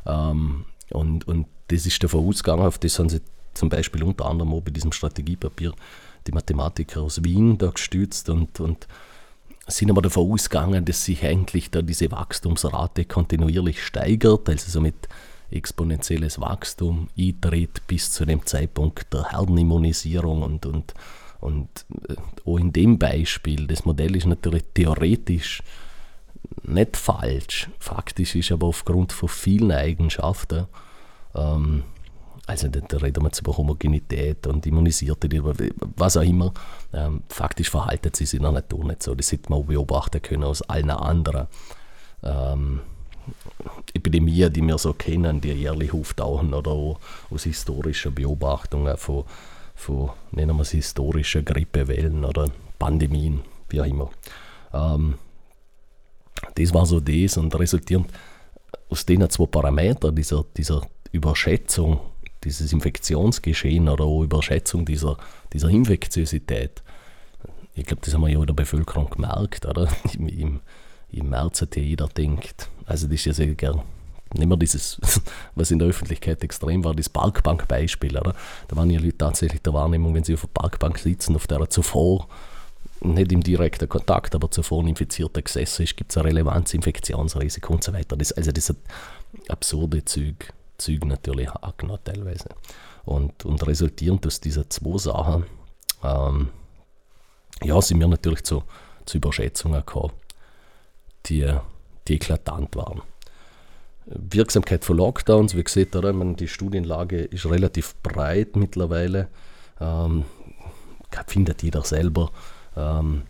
Ähm, und, und das ist davon ausgegangen, auf das haben sie zum Beispiel unter anderem auch bei diesem Strategiepapier die Mathematiker aus Wien da gestützt und, und sind aber davon ausgegangen, dass sich eigentlich da diese Wachstumsrate kontinuierlich steigert, also so mit exponentielles Wachstum eintritt bis zu dem Zeitpunkt der Herdenimmunisierung und, und, und äh, auch in dem Beispiel, das Modell ist natürlich theoretisch nicht falsch, faktisch ist aber aufgrund von vielen Eigenschaften ähm, also da, reden wir jetzt über Homogenität und Immunisierte, was auch immer. Ähm, faktisch verhalten sie sich in der Natur nicht so. Das hätte man auch beobachten können aus allen anderen ähm, Epidemien, die wir so kennen, die jährlich auftauchen oder auch aus historischen Beobachtungen von, von nennen wir es historischen Grippewellen oder Pandemien, wie auch immer. Ähm, das war so das und resultierend aus den zwei Parametern, dieser, dieser Überschätzung dieses Infektionsgeschehen oder auch Überschätzung dieser, dieser Infektiosität. Ich glaube, das haben wir ja in der Bevölkerung gemerkt, oder? Im, im, März hat ja jeder denkt, also das ist ja sehr gern, nehmen wir dieses, was in der Öffentlichkeit extrem war, das Parkbank-Beispiel, oder? Da waren ja Leute tatsächlich der Wahrnehmung, wenn sie auf der Parkbank sitzen, auf der zuvor nicht im direkten Kontakt, aber zuvor ein Infizierter gesessen ist, gibt es ein relevantes Infektionsrisiko und so weiter. Das, also das sind absurde Züge. Züge natürlich angenommen teilweise. Und, und resultierend aus dieser zwei Sachen, ähm, ja, sind wir natürlich zu, zu Überschätzungen gekommen, die, die eklatant waren. Wirksamkeit von Lockdowns, wie gesagt, oder? Die Studienlage ist relativ breit mittlerweile. Ähm, findet jeder selber ähm,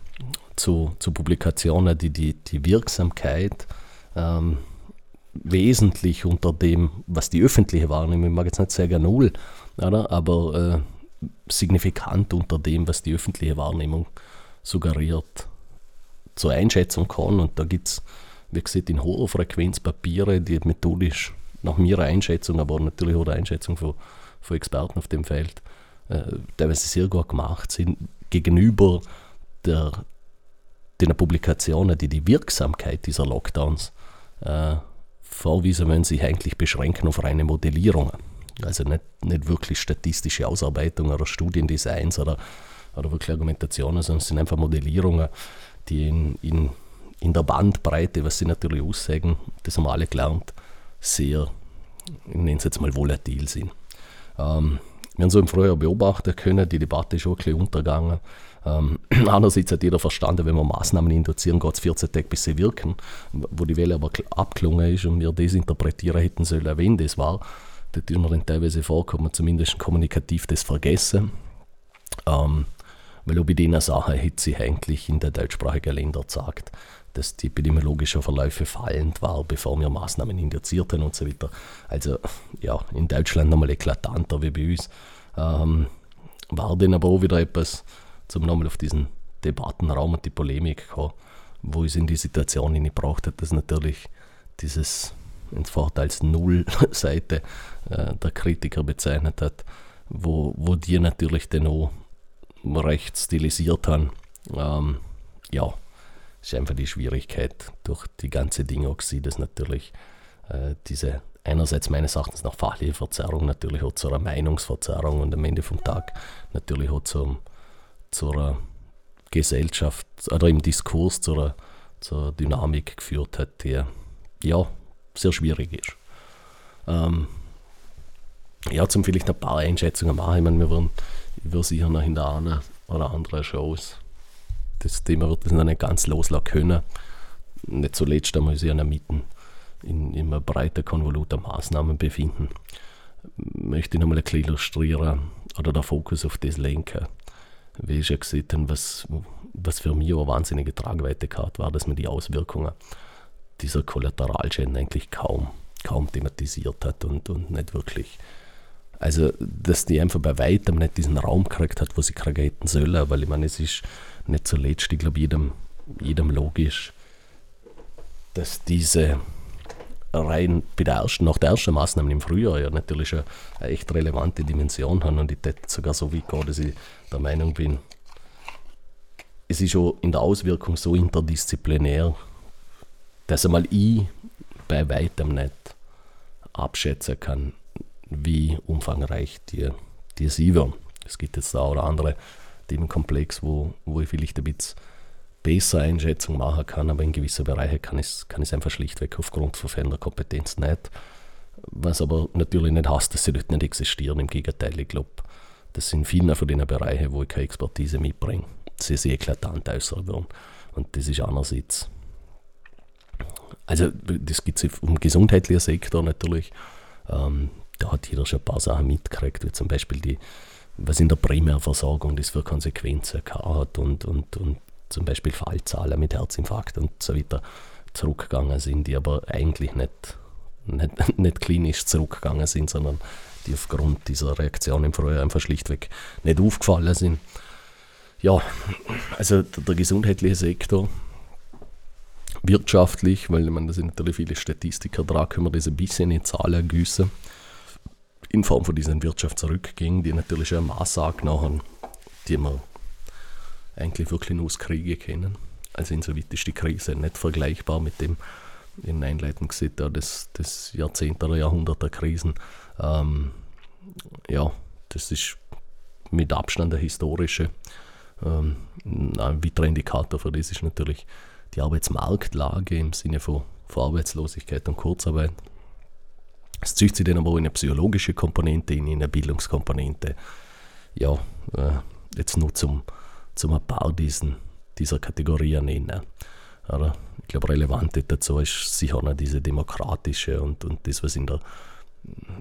zu, zu Publikationen, die die, die Wirksamkeit ähm, wesentlich unter dem, was die öffentliche Wahrnehmung, ich mag jetzt nicht sagen null, oder? aber äh, signifikant unter dem, was die öffentliche Wahrnehmung suggeriert, zur Einschätzung kann. Und da gibt es, wie gesagt, in hoher Frequenz Papiere, die methodisch nach meiner Einschätzung, aber natürlich auch der Einschätzung von, von Experten auf dem Feld, äh, teilweise sehr gut gemacht sind, gegenüber der, den Publikationen, die die Wirksamkeit dieser Lockdowns äh, vorweisen wollen, sich eigentlich beschränken auf reine Modellierungen. Also nicht, nicht wirklich statistische Ausarbeitungen oder Studiendesigns oder, oder wirklich Argumentationen, sondern es sind einfach Modellierungen, die in, in, in der Bandbreite, was sie natürlich aussagen, das haben wir alle gelernt, sehr, ich nenne es jetzt mal volatil sind. Ähm, wir haben so im Frühjahr beobachten können, die Debatte ist bisschen untergegangen. Ähm, andererseits hat jeder verstanden, wenn wir Maßnahmen induzieren, geht es 14 Tage, bis sie wirken. Wo die Welle aber abgelungen ist und wir das interpretieren hätten sollen, wenn das war, das ist mir dann teilweise vorkommen, zumindest kommunikativ das vergessen. Ähm, weil auch bei den Sachen hätte sich eigentlich in den deutschsprachigen Ländern gesagt, dass die epidemiologischen Verläufe fallend waren, bevor wir Maßnahmen induzierten und so weiter. Also ja, in Deutschland nochmal eklatanter wie bei uns. Ähm, war dann aber auch wieder etwas, zum nochmal auf diesen Debattenraum und die Polemik kommen, wo es in die Situation hineingebracht hat, dass natürlich dieses ins als Null-Seite äh, der Kritiker bezeichnet hat, wo, wo die natürlich dann auch recht stilisiert haben. Ähm, ja, ist einfach die Schwierigkeit durch die ganze Dinge auch gewesen, dass natürlich äh, diese einerseits meines Erachtens nach fachliche Verzerrung natürlich auch zu einer Meinungsverzerrung und am Ende vom Tag natürlich auch zum, zu einer Gesellschaft oder im Diskurs zu einer, zur Dynamik geführt hat, die ja sehr schwierig ist. Ähm, ja, zum vielleicht ein paar Einschätzungen machen. Ich meine, wir werden, ich sicher noch in der einen oder anderen Shows das Thema wird das noch nicht ganz loslassen können. Nicht zuletzt einmal sich mitten in, in einem breiten Konvolut an Maßnahmen befinden. Möchte ich nochmal ein bisschen illustrieren oder der Fokus auf das lenken. Wie ich ja gesagt habe, was, was für mich eine wahnsinnige Tragweite gehabt war, dass man die Auswirkungen dieser Kollateralschäden eigentlich kaum, kaum thematisiert hat und, und nicht wirklich. Also, dass die einfach bei weitem nicht diesen Raum gekriegt hat, wo sie kriegen sollen, weil ich meine, es ist nicht zuletzt, ich glaube, jedem, jedem logisch, dass diese rein bei der ersten, nach der ersten Maßnahme im Frühjahr ja natürlich eine, eine echt relevante Dimension haben und ich hätte sogar so weit gehen, dass ich der Meinung bin, es ist schon in der Auswirkung so interdisziplinär, dass einmal ich bei weitem nicht abschätzen kann, wie umfangreich die, die sie werden. Es gibt jetzt da oder andere Themenkomplex, wo, wo ich vielleicht ein bisschen besser Einschätzung machen kann, aber in gewissen Bereichen kann ich es kann einfach schlichtweg aufgrund von fehlender Kompetenz nicht. Was aber natürlich nicht heißt, dass sie dort nicht existieren. Im Gegenteil, ich glaube, das sind viele von den Bereichen, wo ich keine Expertise mitbringe, sehr, sehr eklatant äußern würden. Und das ist einerseits, also das gibt es im gesundheitlichen Sektor natürlich, ähm, da hat jeder schon ein paar Sachen mitgekriegt, wie zum Beispiel die was in der Primärversorgung das für Konsequenzen hat und, und, und zum Beispiel Fallzahlen mit Herzinfarkt und so weiter zurückgegangen sind, die aber eigentlich nicht, nicht, nicht klinisch zurückgegangen sind, sondern die aufgrund dieser Reaktion im Frühjahr einfach schlichtweg nicht aufgefallen sind. Ja, also der, der gesundheitliche Sektor, wirtschaftlich, weil ich meine, da sind natürlich viele Statistiker dran, können wir das ein bisschen in Zahlen gießen in Form von diesen Wirtschaftsrückgängen, die natürlich ein Maß angenommen die wir eigentlich wirklich nur aus Kriege kennen. Also insoweit ist die Krise nicht vergleichbar mit dem in Einleitung gesehen, das, das Jahrzehnte oder Jahrhunderte Krisen. Ähm, ja, das ist mit Abstand der historische. Ähm, ein weiterer Indikator für das ist natürlich die Arbeitsmarktlage im Sinne von, von Arbeitslosigkeit und Kurzarbeit. Es zieht sich dann aber auch in eine psychologische Komponente, in eine Bildungskomponente. Ja, äh, jetzt nur zum, zum ein paar diesen, dieser Kategorien nennen. Oder? Ich glaube, relevant dazu ist sicher noch diese demokratische und, und das, was in der,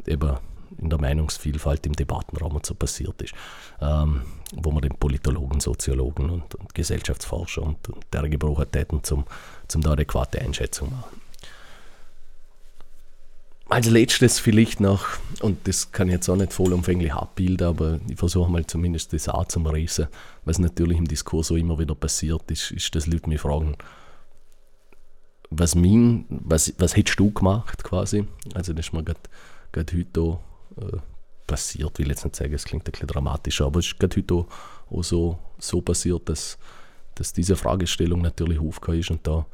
eben in der Meinungsvielfalt im Debattenraum und so passiert ist, ähm, wo man den Politologen, Soziologen und, und Gesellschaftsforscher und, und der Gebrauch täten, zum, zum da adäquate Einschätzung machen. Als letztes vielleicht noch, und das kann ich jetzt auch nicht vollumfänglich abbilden, aber ich versuche mal zumindest das auch zu reißen, was natürlich im Diskurs so immer wieder passiert ist, ist, dass Leute mich fragen, was, mein, was, was hättest du gemacht quasi? Also das ist mir gerade heute auch, äh, passiert, will jetzt nicht sagen, es klingt ein bisschen dramatischer, aber es ist gerade heute auch, auch so, so passiert, dass, dass diese Fragestellung natürlich aufgekommen ist und da,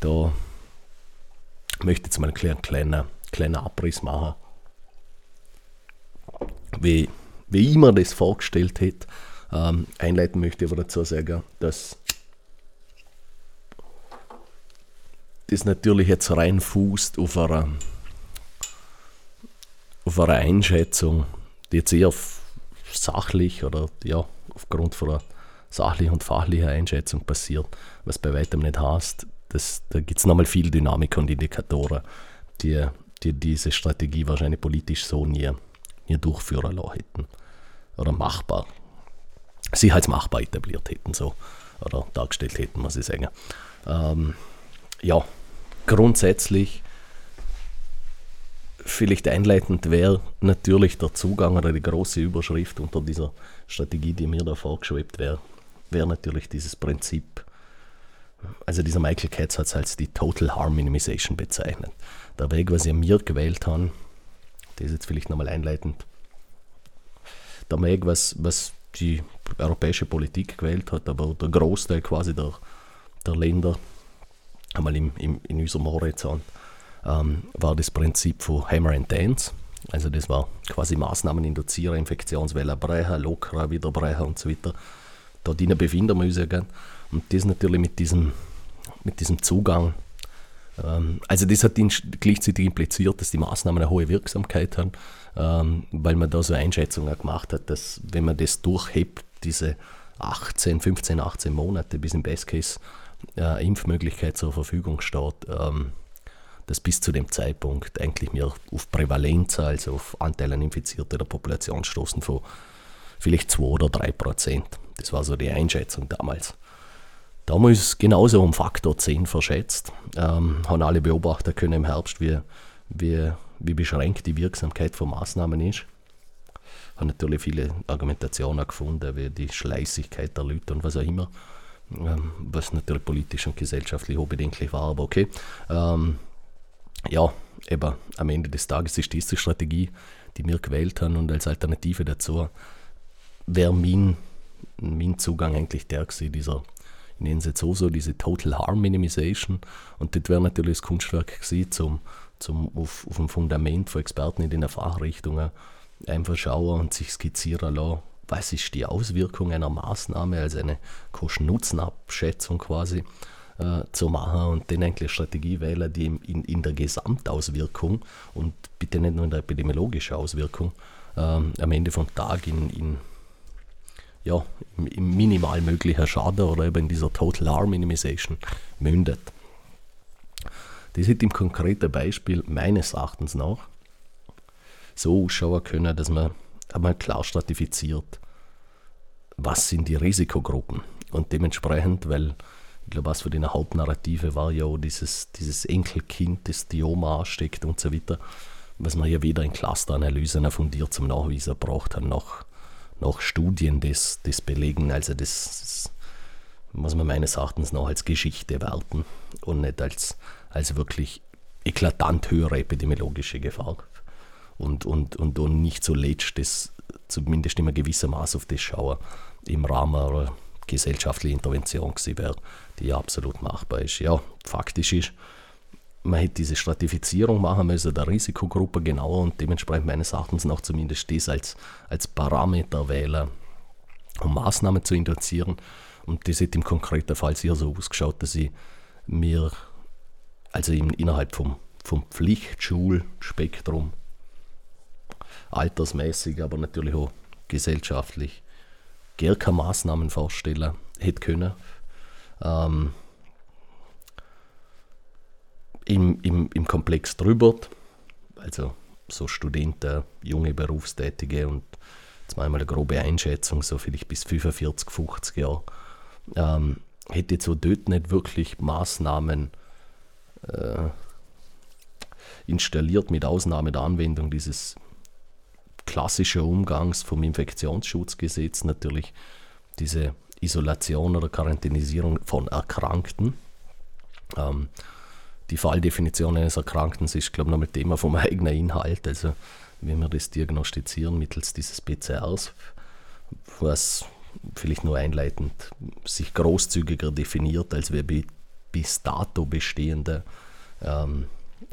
da möchte ich jetzt mal einen kleinen kleiner Abriss machen, wie, wie ich mir das vorgestellt hätte. Ähm, einleiten möchte ich aber dazu sagen, dass das natürlich jetzt rein fußt auf einer, auf einer Einschätzung, die jetzt eher sachlich oder ja, aufgrund von einer sachlichen und fachlichen Einschätzung passiert, was bei weitem nicht heißt, dass, da gibt es nochmal viel Dynamik und Indikatoren, die, die diese Strategie wahrscheinlich politisch so nie, nie durchführen lassen hätten. Oder machbar. Sie als machbar etabliert hätten, so. Oder dargestellt hätten, muss ich sagen. Ähm, ja, grundsätzlich vielleicht einleitend wäre natürlich der Zugang oder die große Überschrift unter dieser Strategie, die mir da vorgeschwebt wäre, wäre natürlich dieses Prinzip. Also dieser Michael Katz hat es als die Total Harm Minimization bezeichnet. Der Weg, was wir gewählt haben, das ist jetzt vielleicht nochmal einleitend. Der Weg, was, was die europäische Politik gewählt hat, aber der Großteil quasi der, der Länder, einmal im, im, in unserem Horizont, ähm, war das Prinzip von Hammer and Dance. Also das war quasi Maßnahmen induzieren, Infektionswelle brechen, lockerer, wieder brechen und so weiter. Da drinnen befinden wir uns ja gern. Und das natürlich mit diesem, mit diesem Zugang. Ähm, also das hat gleichzeitig impliziert, dass die Maßnahmen eine hohe Wirksamkeit haben, ähm, weil man da so Einschätzungen gemacht hat, dass wenn man das durchhebt, diese 18, 15, 18 Monate bis im Best Case äh, Impfmöglichkeit zur Verfügung steht, ähm, dass bis zu dem Zeitpunkt eigentlich wir auf Prävalenz, also auf Anteil an Infizierten der Population stoßen von vielleicht 2 oder 3 Prozent. Das war so die Einschätzung damals. Damals genauso um Faktor 10 verschätzt. Ähm, haben alle Beobachter können im Herbst, wie, wie, wie beschränkt die Wirksamkeit von Maßnahmen ist. Haben natürlich viele Argumentationen gefunden, wie die Schleißigkeit der Leute und was auch immer. Ähm, was natürlich politisch und gesellschaftlich unbedenklich war, aber okay. Ähm, ja, eben am Ende des Tages ist diese Strategie, die wir gewählt haben und als Alternative dazu wäre mein, mein Zugang eigentlich der gewesen, dieser, ich nenne es jetzt so, so diese Total Harm Minimization. Und das wäre natürlich das Kunstwerk gewesen, zum, zum auf, auf dem Fundament von Experten in den Fachrichtungen einfach schauen und sich skizzieren lassen, was ist die Auswirkung einer Maßnahme, also eine Kosten-Nutzen-Abschätzung quasi äh, zu machen und dann eigentlich Strategie wählen, die in, in der Gesamtauswirkung und bitte nicht nur in der epidemiologischen Auswirkung ähm, am Ende vom Tag in, in ja, im, im minimal möglicher Schaden oder eben in dieser Total Harm Minimization mündet. Das hätte im konkreten Beispiel meines Erachtens nach so ausschauen können, dass man einmal klar stratifiziert, was sind die Risikogruppen und dementsprechend, weil ich glaube, was für die Hauptnarrative war ja dieses, dieses Enkelkind, das die Oma ansteckt und so weiter, was man ja wieder in Clusteranalysen fundiert zum Nachweisen braucht haben, nach Studien das, das belegen. Also das, muss man meines Erachtens noch als Geschichte werten und nicht als, als wirklich eklatant höhere epidemiologische Gefahr. Und, und, und, und nicht zuletzt das zumindest immer gewissermaßen auf das schauen im Rahmen einer gesellschaftliche Intervention gewesen wäre, die absolut machbar ist. Ja, faktisch ist, man hätte diese Stratifizierung machen müssen, der Risikogruppe genauer und dementsprechend meines Erachtens noch zumindest das als, als Parameter wählen, um Maßnahmen zu induzieren. Und das hat im konkreten Fall sehr so ausgeschaut, dass ich mir, also innerhalb vom, vom Pflichtschulspektrum, altersmäßig, aber natürlich auch gesellschaftlich, gar keine Maßnahmen vorstellen hätte können. Ähm, im, im, Im Komplex drüber, also so Studenten, junge Berufstätige und jetzt mal eine grobe Einschätzung, so vielleicht bis 45, 50 Jahre, ähm, hätte jetzt so dort nicht wirklich Maßnahmen äh, installiert, mit Ausnahme der Anwendung dieses klassischen Umgangs vom Infektionsschutzgesetz natürlich diese Isolation oder Quarantänisierung von Erkrankten. Ähm, die Falldefinition eines Erkrankten ist, glaube ich, nochmal Thema vom eigenen Inhalt. Also, wenn wir das diagnostizieren mittels dieses PCRs, was vielleicht nur einleitend sich großzügiger definiert als wir bis dato bestehende ähm,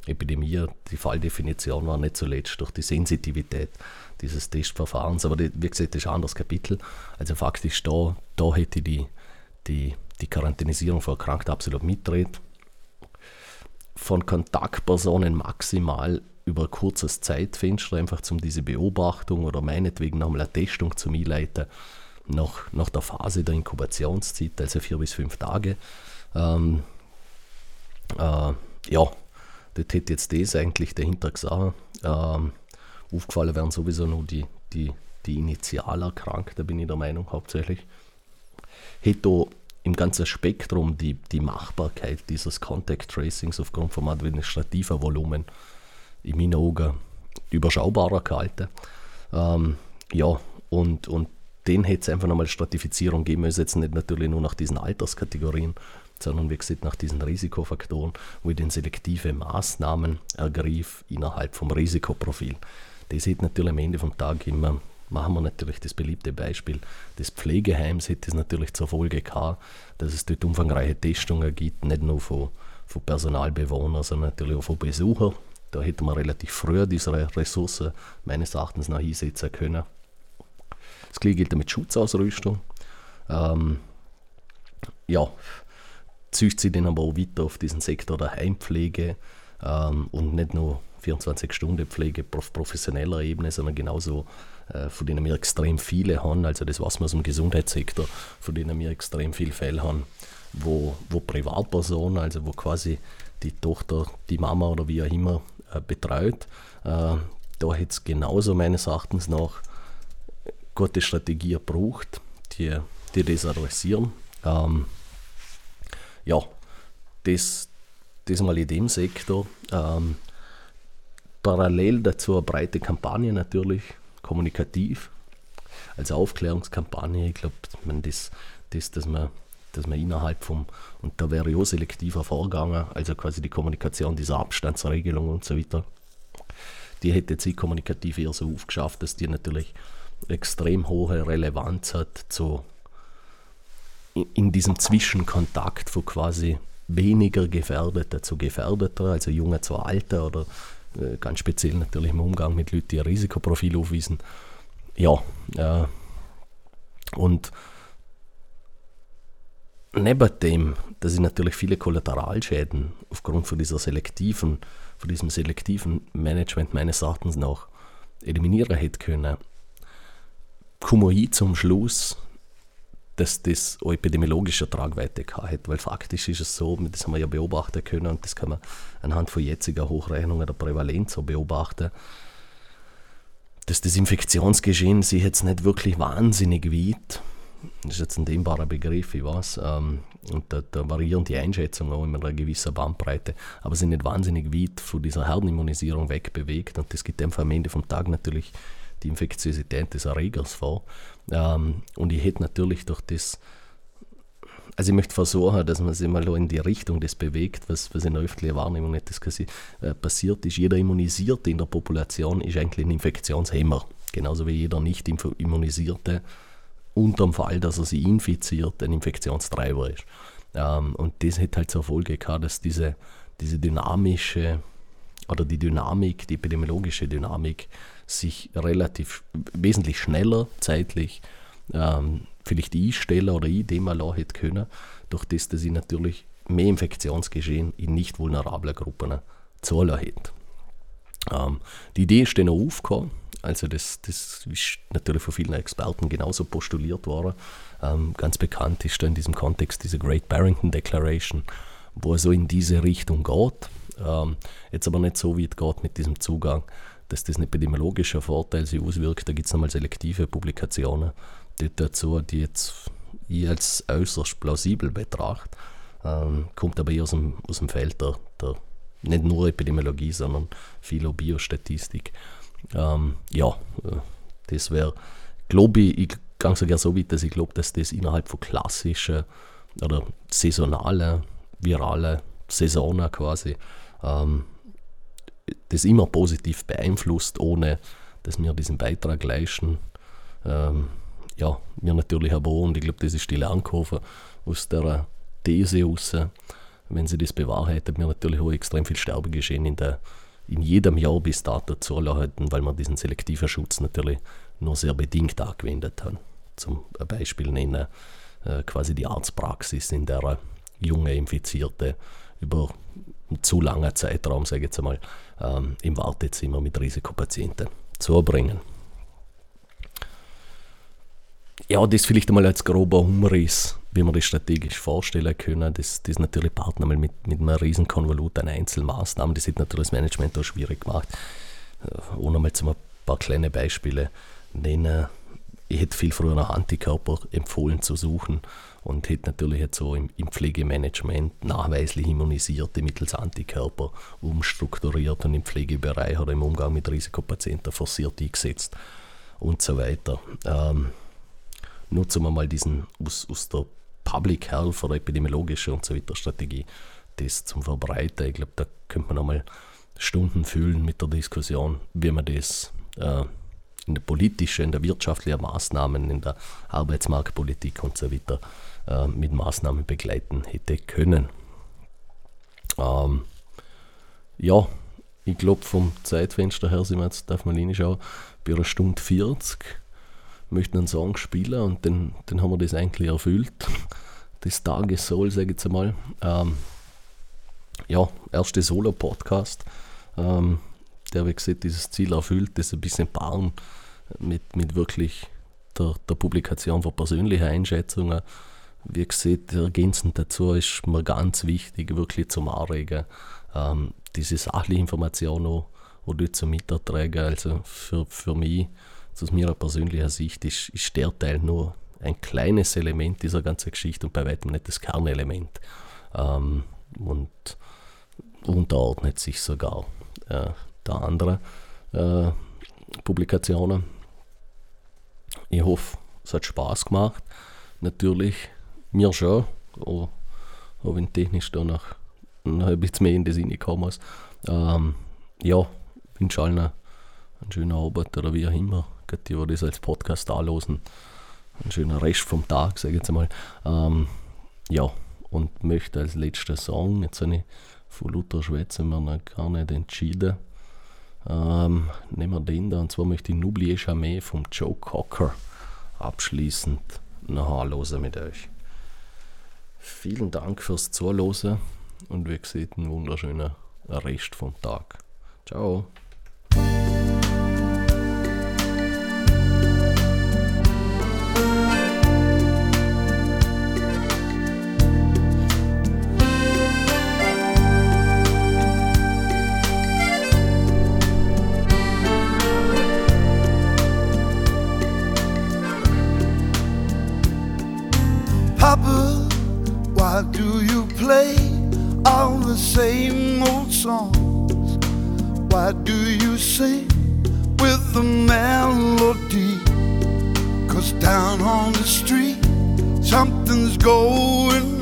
Epidemie. Die Falldefinition war nicht zuletzt durch die Sensitivität dieses Testverfahrens, aber die, wie gesagt, das ist ein anderes Kapitel. Also faktisch da, da hätte die, die, die Quarantänisierung von Erkrankten absolut mitdreht. Von Kontaktpersonen maximal über ein kurzes Zeitfenster, einfach zum diese Beobachtung oder meinetwegen nochmal eine Testung zu einleiten, nach, nach der Phase der Inkubationszeit, also vier bis fünf Tage. Ähm, äh, ja, das hätte jetzt das eigentlich dahinter gesagt. Ähm, aufgefallen werden sowieso nur die, die, die Initialerkrankten, bin ich der Meinung, hauptsächlich. Hätte im ganzen Spektrum die, die Machbarkeit dieses Contact Tracings aufgrund vom administrativen Volumen in meinen Augen überschaubarer gehalten. Ähm, ja, und, und den hätte es einfach nochmal Stratifizierung geben müssen, jetzt nicht natürlich nur nach diesen Alterskategorien, sondern wie gesagt nach diesen Risikofaktoren, wo ich dann selektive Maßnahmen ergriff innerhalb vom Risikoprofil. Das hätte natürlich am Ende vom Tag immer, machen wir natürlich das beliebte Beispiel des Pflegeheims, hätte es natürlich zur Folge gehabt, dass es dort umfangreiche Testungen gibt, nicht nur von, von Personalbewohnern, sondern natürlich auch von Besuchern. Da hätte man relativ früh diese Ressource meines Erachtens noch einsetzen können. Das gleiche gilt mit Schutzausrüstung. Ähm, ja, züchtet sie dann aber auch weiter auf diesen Sektor der Heimpflege ähm, und nicht nur 24-Stunden-Pflege auf professioneller Ebene, sondern genauso, äh, von denen wir extrem viele haben, also das, was wir aus dem Gesundheitssektor, von denen wir extrem viele Fälle haben, wo, wo Privatpersonen, also wo quasi die Tochter, die Mama oder wie auch immer äh, betreut, äh, da hätte es genauso meines Erachtens nach gute Strategie braucht, die, die das adressieren. Ähm, ja, das, das mal in dem Sektor. Ähm, parallel dazu eine breite Kampagne natürlich, kommunikativ, als Aufklärungskampagne. Ich glaube, das, das, dass man dass man innerhalb vom, und da wäre auch selektiver vorgegangen, also quasi die Kommunikation dieser Abstandsregelung und so weiter, die hätte sich kommunikativ eher so aufgeschafft, dass die natürlich extrem hohe Relevanz hat zu, in diesem Zwischenkontakt von quasi weniger Gefährdeter zu Gefährdeter, also Junge zu Alter oder äh, ganz speziell natürlich im Umgang mit Leuten, die ein Risikoprofil aufweisen. Ja, äh, und neben dem, dass ich natürlich viele Kollateralschäden aufgrund von dieser selektiven, von diesem selektiven Management meines Erachtens nach eliminieren hätte können, komme ich zum Schluss, dass das auch epidemiologische Tragweite hat. Weil faktisch ist es so, das haben wir ja beobachten können und das kann man anhand von jetziger Hochrechnungen der Prävalenz so beobachten, dass das Infektionsgeschehen sich jetzt nicht wirklich wahnsinnig weit, das ist jetzt ein dehnbarer Begriff, ich weiß, ähm, und da, da, variieren die Einschätzungen auch in einer gewissen Bandbreite, aber sind nicht wahnsinnig weit von dieser Herdenimmunisierung wegbewegt und das gibt einfach am Ende vom Tag natürlich die Infektiosität des Erregers vor. Ähm, und ich hätte natürlich durch das, also ich möchte versuchen, dass man sich mal in die Richtung das bewegt, was, was in der öffentlichen Wahrnehmung nicht das äh, passiert ist. Jeder Immunisierte in der Population ist eigentlich ein Infektionshemmer, genauso wie jeder nicht immunisierte unter dem Fall, dass er sich infiziert, ein Infektionstreiber ist. Ähm, und das hat halt zur Folge gehabt, dass diese, diese dynamische oder die Dynamik, die epidemiologische Dynamik sich relativ wesentlich schneller zeitlich ähm, vielleicht einstellen oder eindämmen hätte können, durch das, dass ich natürlich mehr Infektionsgeschehen in nicht vulnerablen Gruppen zulassen hätte. Ähm, die Idee ist dann aufgekommen, also das, das ist natürlich von vielen Experten genauso postuliert worden. Ähm, ganz bekannt ist in diesem Kontext diese Great Barrington Declaration, wo er so in diese Richtung geht. Ähm, jetzt aber nicht so weit geht mit diesem Zugang, dass das ein epidemiologischer Vorteil sich auswirkt. Da gibt es nochmal selektive Publikationen die dazu, die jetzt ich als äußerst plausibel betrachte. Ähm, kommt aber eher aus dem, aus dem Feld der, der nicht nur Epidemiologie, sondern Philo Biostatistik. Ähm, ja, äh, das wäre, glaube ich, ich gehe sogar so weit, dass ich glaube, dass das innerhalb von klassischen oder saisonalen, viralen Saisonen quasi ähm, das immer positiv beeinflusst, ohne dass wir diesen Beitrag leisten. Ähm, ja, wir natürlich aber auch, und ich glaube, das ist die Lernkurve aus der These raus, wenn sie das bewahrheitet, wir natürlich auch extrem viel Sterbegeschehen in, der, in jedem Jahr bis dato zuhalten, weil wir diesen selektiven Schutz natürlich nur sehr bedingt angewendet haben. Zum Beispiel nennen äh, quasi die Arztpraxis, in der junge Infizierte über zu langer Zeitraum, sage ich jetzt einmal, ähm, im Wartezimmer mit Risikopatienten zubringen. Ja, das vielleicht einmal als grober Umriss, wie wir das strategisch vorstellen können. Das, das natürlich Partner mit, mit einem riesen Konvolut an Einzelmaßnahmen. Das hat natürlich das Management auch schwierig gemacht. Äh, ohne mal zum ein paar kleine Beispiele nennen. Ich hätte viel früher nach Antikörper empfohlen zu suchen und hätte natürlich jetzt so im, im Pflegemanagement nachweislich Immunisierte mittels Antikörper umstrukturiert und im Pflegebereich oder im Umgang mit Risikopatienten forciert eingesetzt und so weiter. Ähm, nutzen wir mal diesen aus, aus der Public Health oder epidemiologische und so weiter Strategie, das zum Verbreiten. Ich glaube, da könnte man nochmal Stunden füllen mit der Diskussion, wie man das äh, in der politischen, in der wirtschaftlichen Maßnahmen, in der Arbeitsmarktpolitik und so weiter äh, mit Maßnahmen begleiten hätte können. Ähm, ja, ich glaube, vom Zeitfenster her sind wir jetzt, darf man reinschauen, bei einer Stunde 40 möchten einen Song spielen und dann, dann haben wir das eigentlich erfüllt. Das Tages Soul, sage ich jetzt einmal. Ähm, ja, erste Solo-Podcast, ähm, der, wie gesagt, dieses Ziel erfüllt, das ein bisschen paaren mit, mit wirklich der, der Publikation von persönlichen Einschätzungen. Wie gesagt, ergänzend dazu ist mir ganz wichtig, wirklich zum Anregen, ähm, diese sachliche Information auch, auch dort zum Mitertragen. Also für, für mich aus meiner persönlichen Sicht ist, ist der Teil nur ein kleines Element dieser ganzen Geschichte und bei weitem nicht das Kernelement. Ähm, und unterordnet sich sogar äh, der anderen äh, Publikationen. Ich hoffe, es hat Spaß gemacht. Natürlich, mir schon, auch, auch wenn technisch da noch, ein bisschen mehr in die Sinne gekommen ist. Ähm, ja, wünsche allen einen schönen Abend oder wie auch immer die, die das als Podcast anlosen. Ein schöner Rest vom Tag, sage ich jetzt einmal. Ähm, ja, und möchte als letzter Song, jetzt habe ich von Luther Schwätze mir noch gar nicht entschieden. Ähm, nehmen wir den da, und zwar möchte ich N'Oubliez Jamais vom Joe Cocker abschließend noch anlosen mit euch. Vielen Dank fürs Zuhören und wie gesagt, einen wunderschönen Rest vom Tag. Ciao.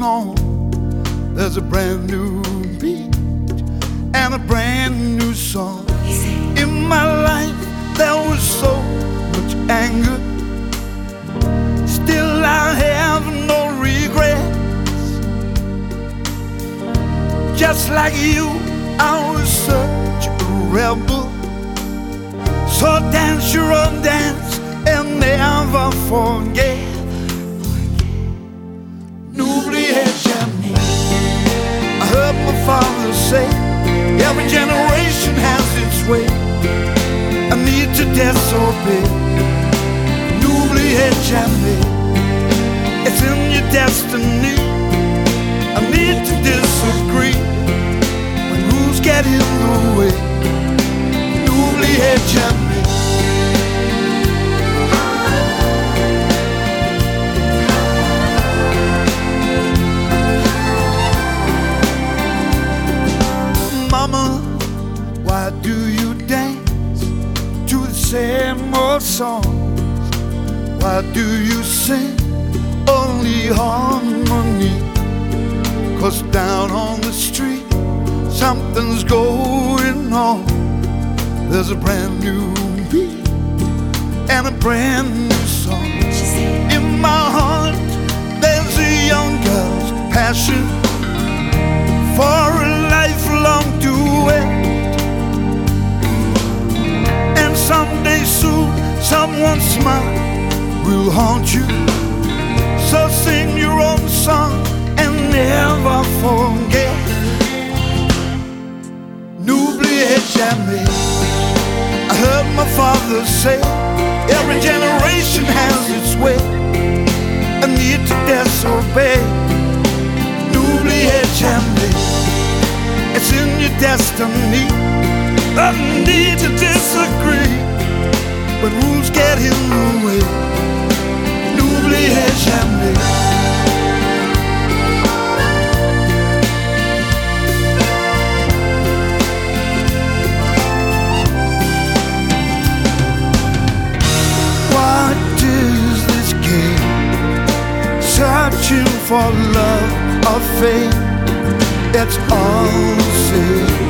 On. There's a brand new beat and a brand new song. In my life, there was so much anger. Still, I have no regrets. Just like you, I was such a rebel. So dance your own dance and never forget. Say, every generation has its way. I need to disobey. N'oubliez jamais. It's in your destiny. I need to disagree when rules get in the way. N'oubliez jamais. Songs? Why do you sing only harmony? Cause down on the street, something's going on. There's a brand new beat and a brand new song. In my heart, there's a young girl's passion haunt you. So sing your own song and never forget. jamais. I heard my father say, every generation has its way. I need to disobey. N'oubliez jamais, it's in your destiny. I need to disagree, but rules get in the way. What is this game? Searching for love or fame. It's all the same.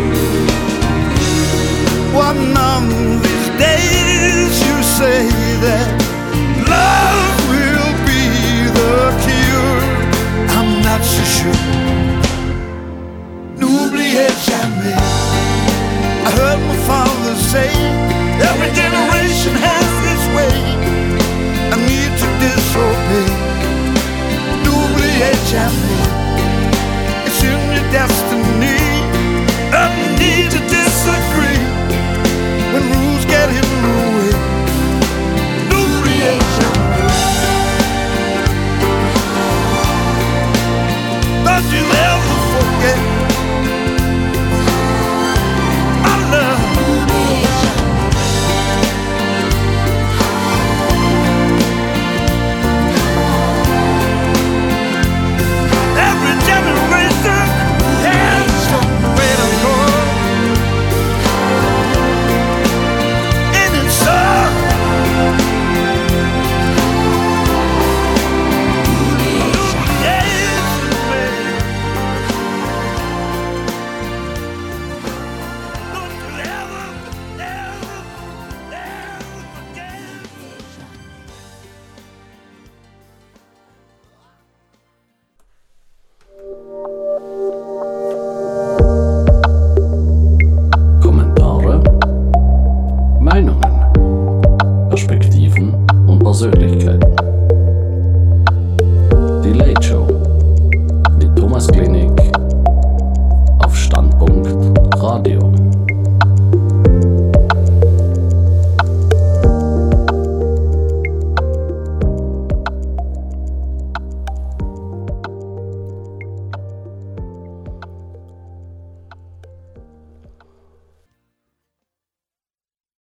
One of these days you say that garde ce jeu. N'oubliez jamais. I heard my father say, every generation has its way. I need to disobey. N'oubliez jamais. It's in your destiny. just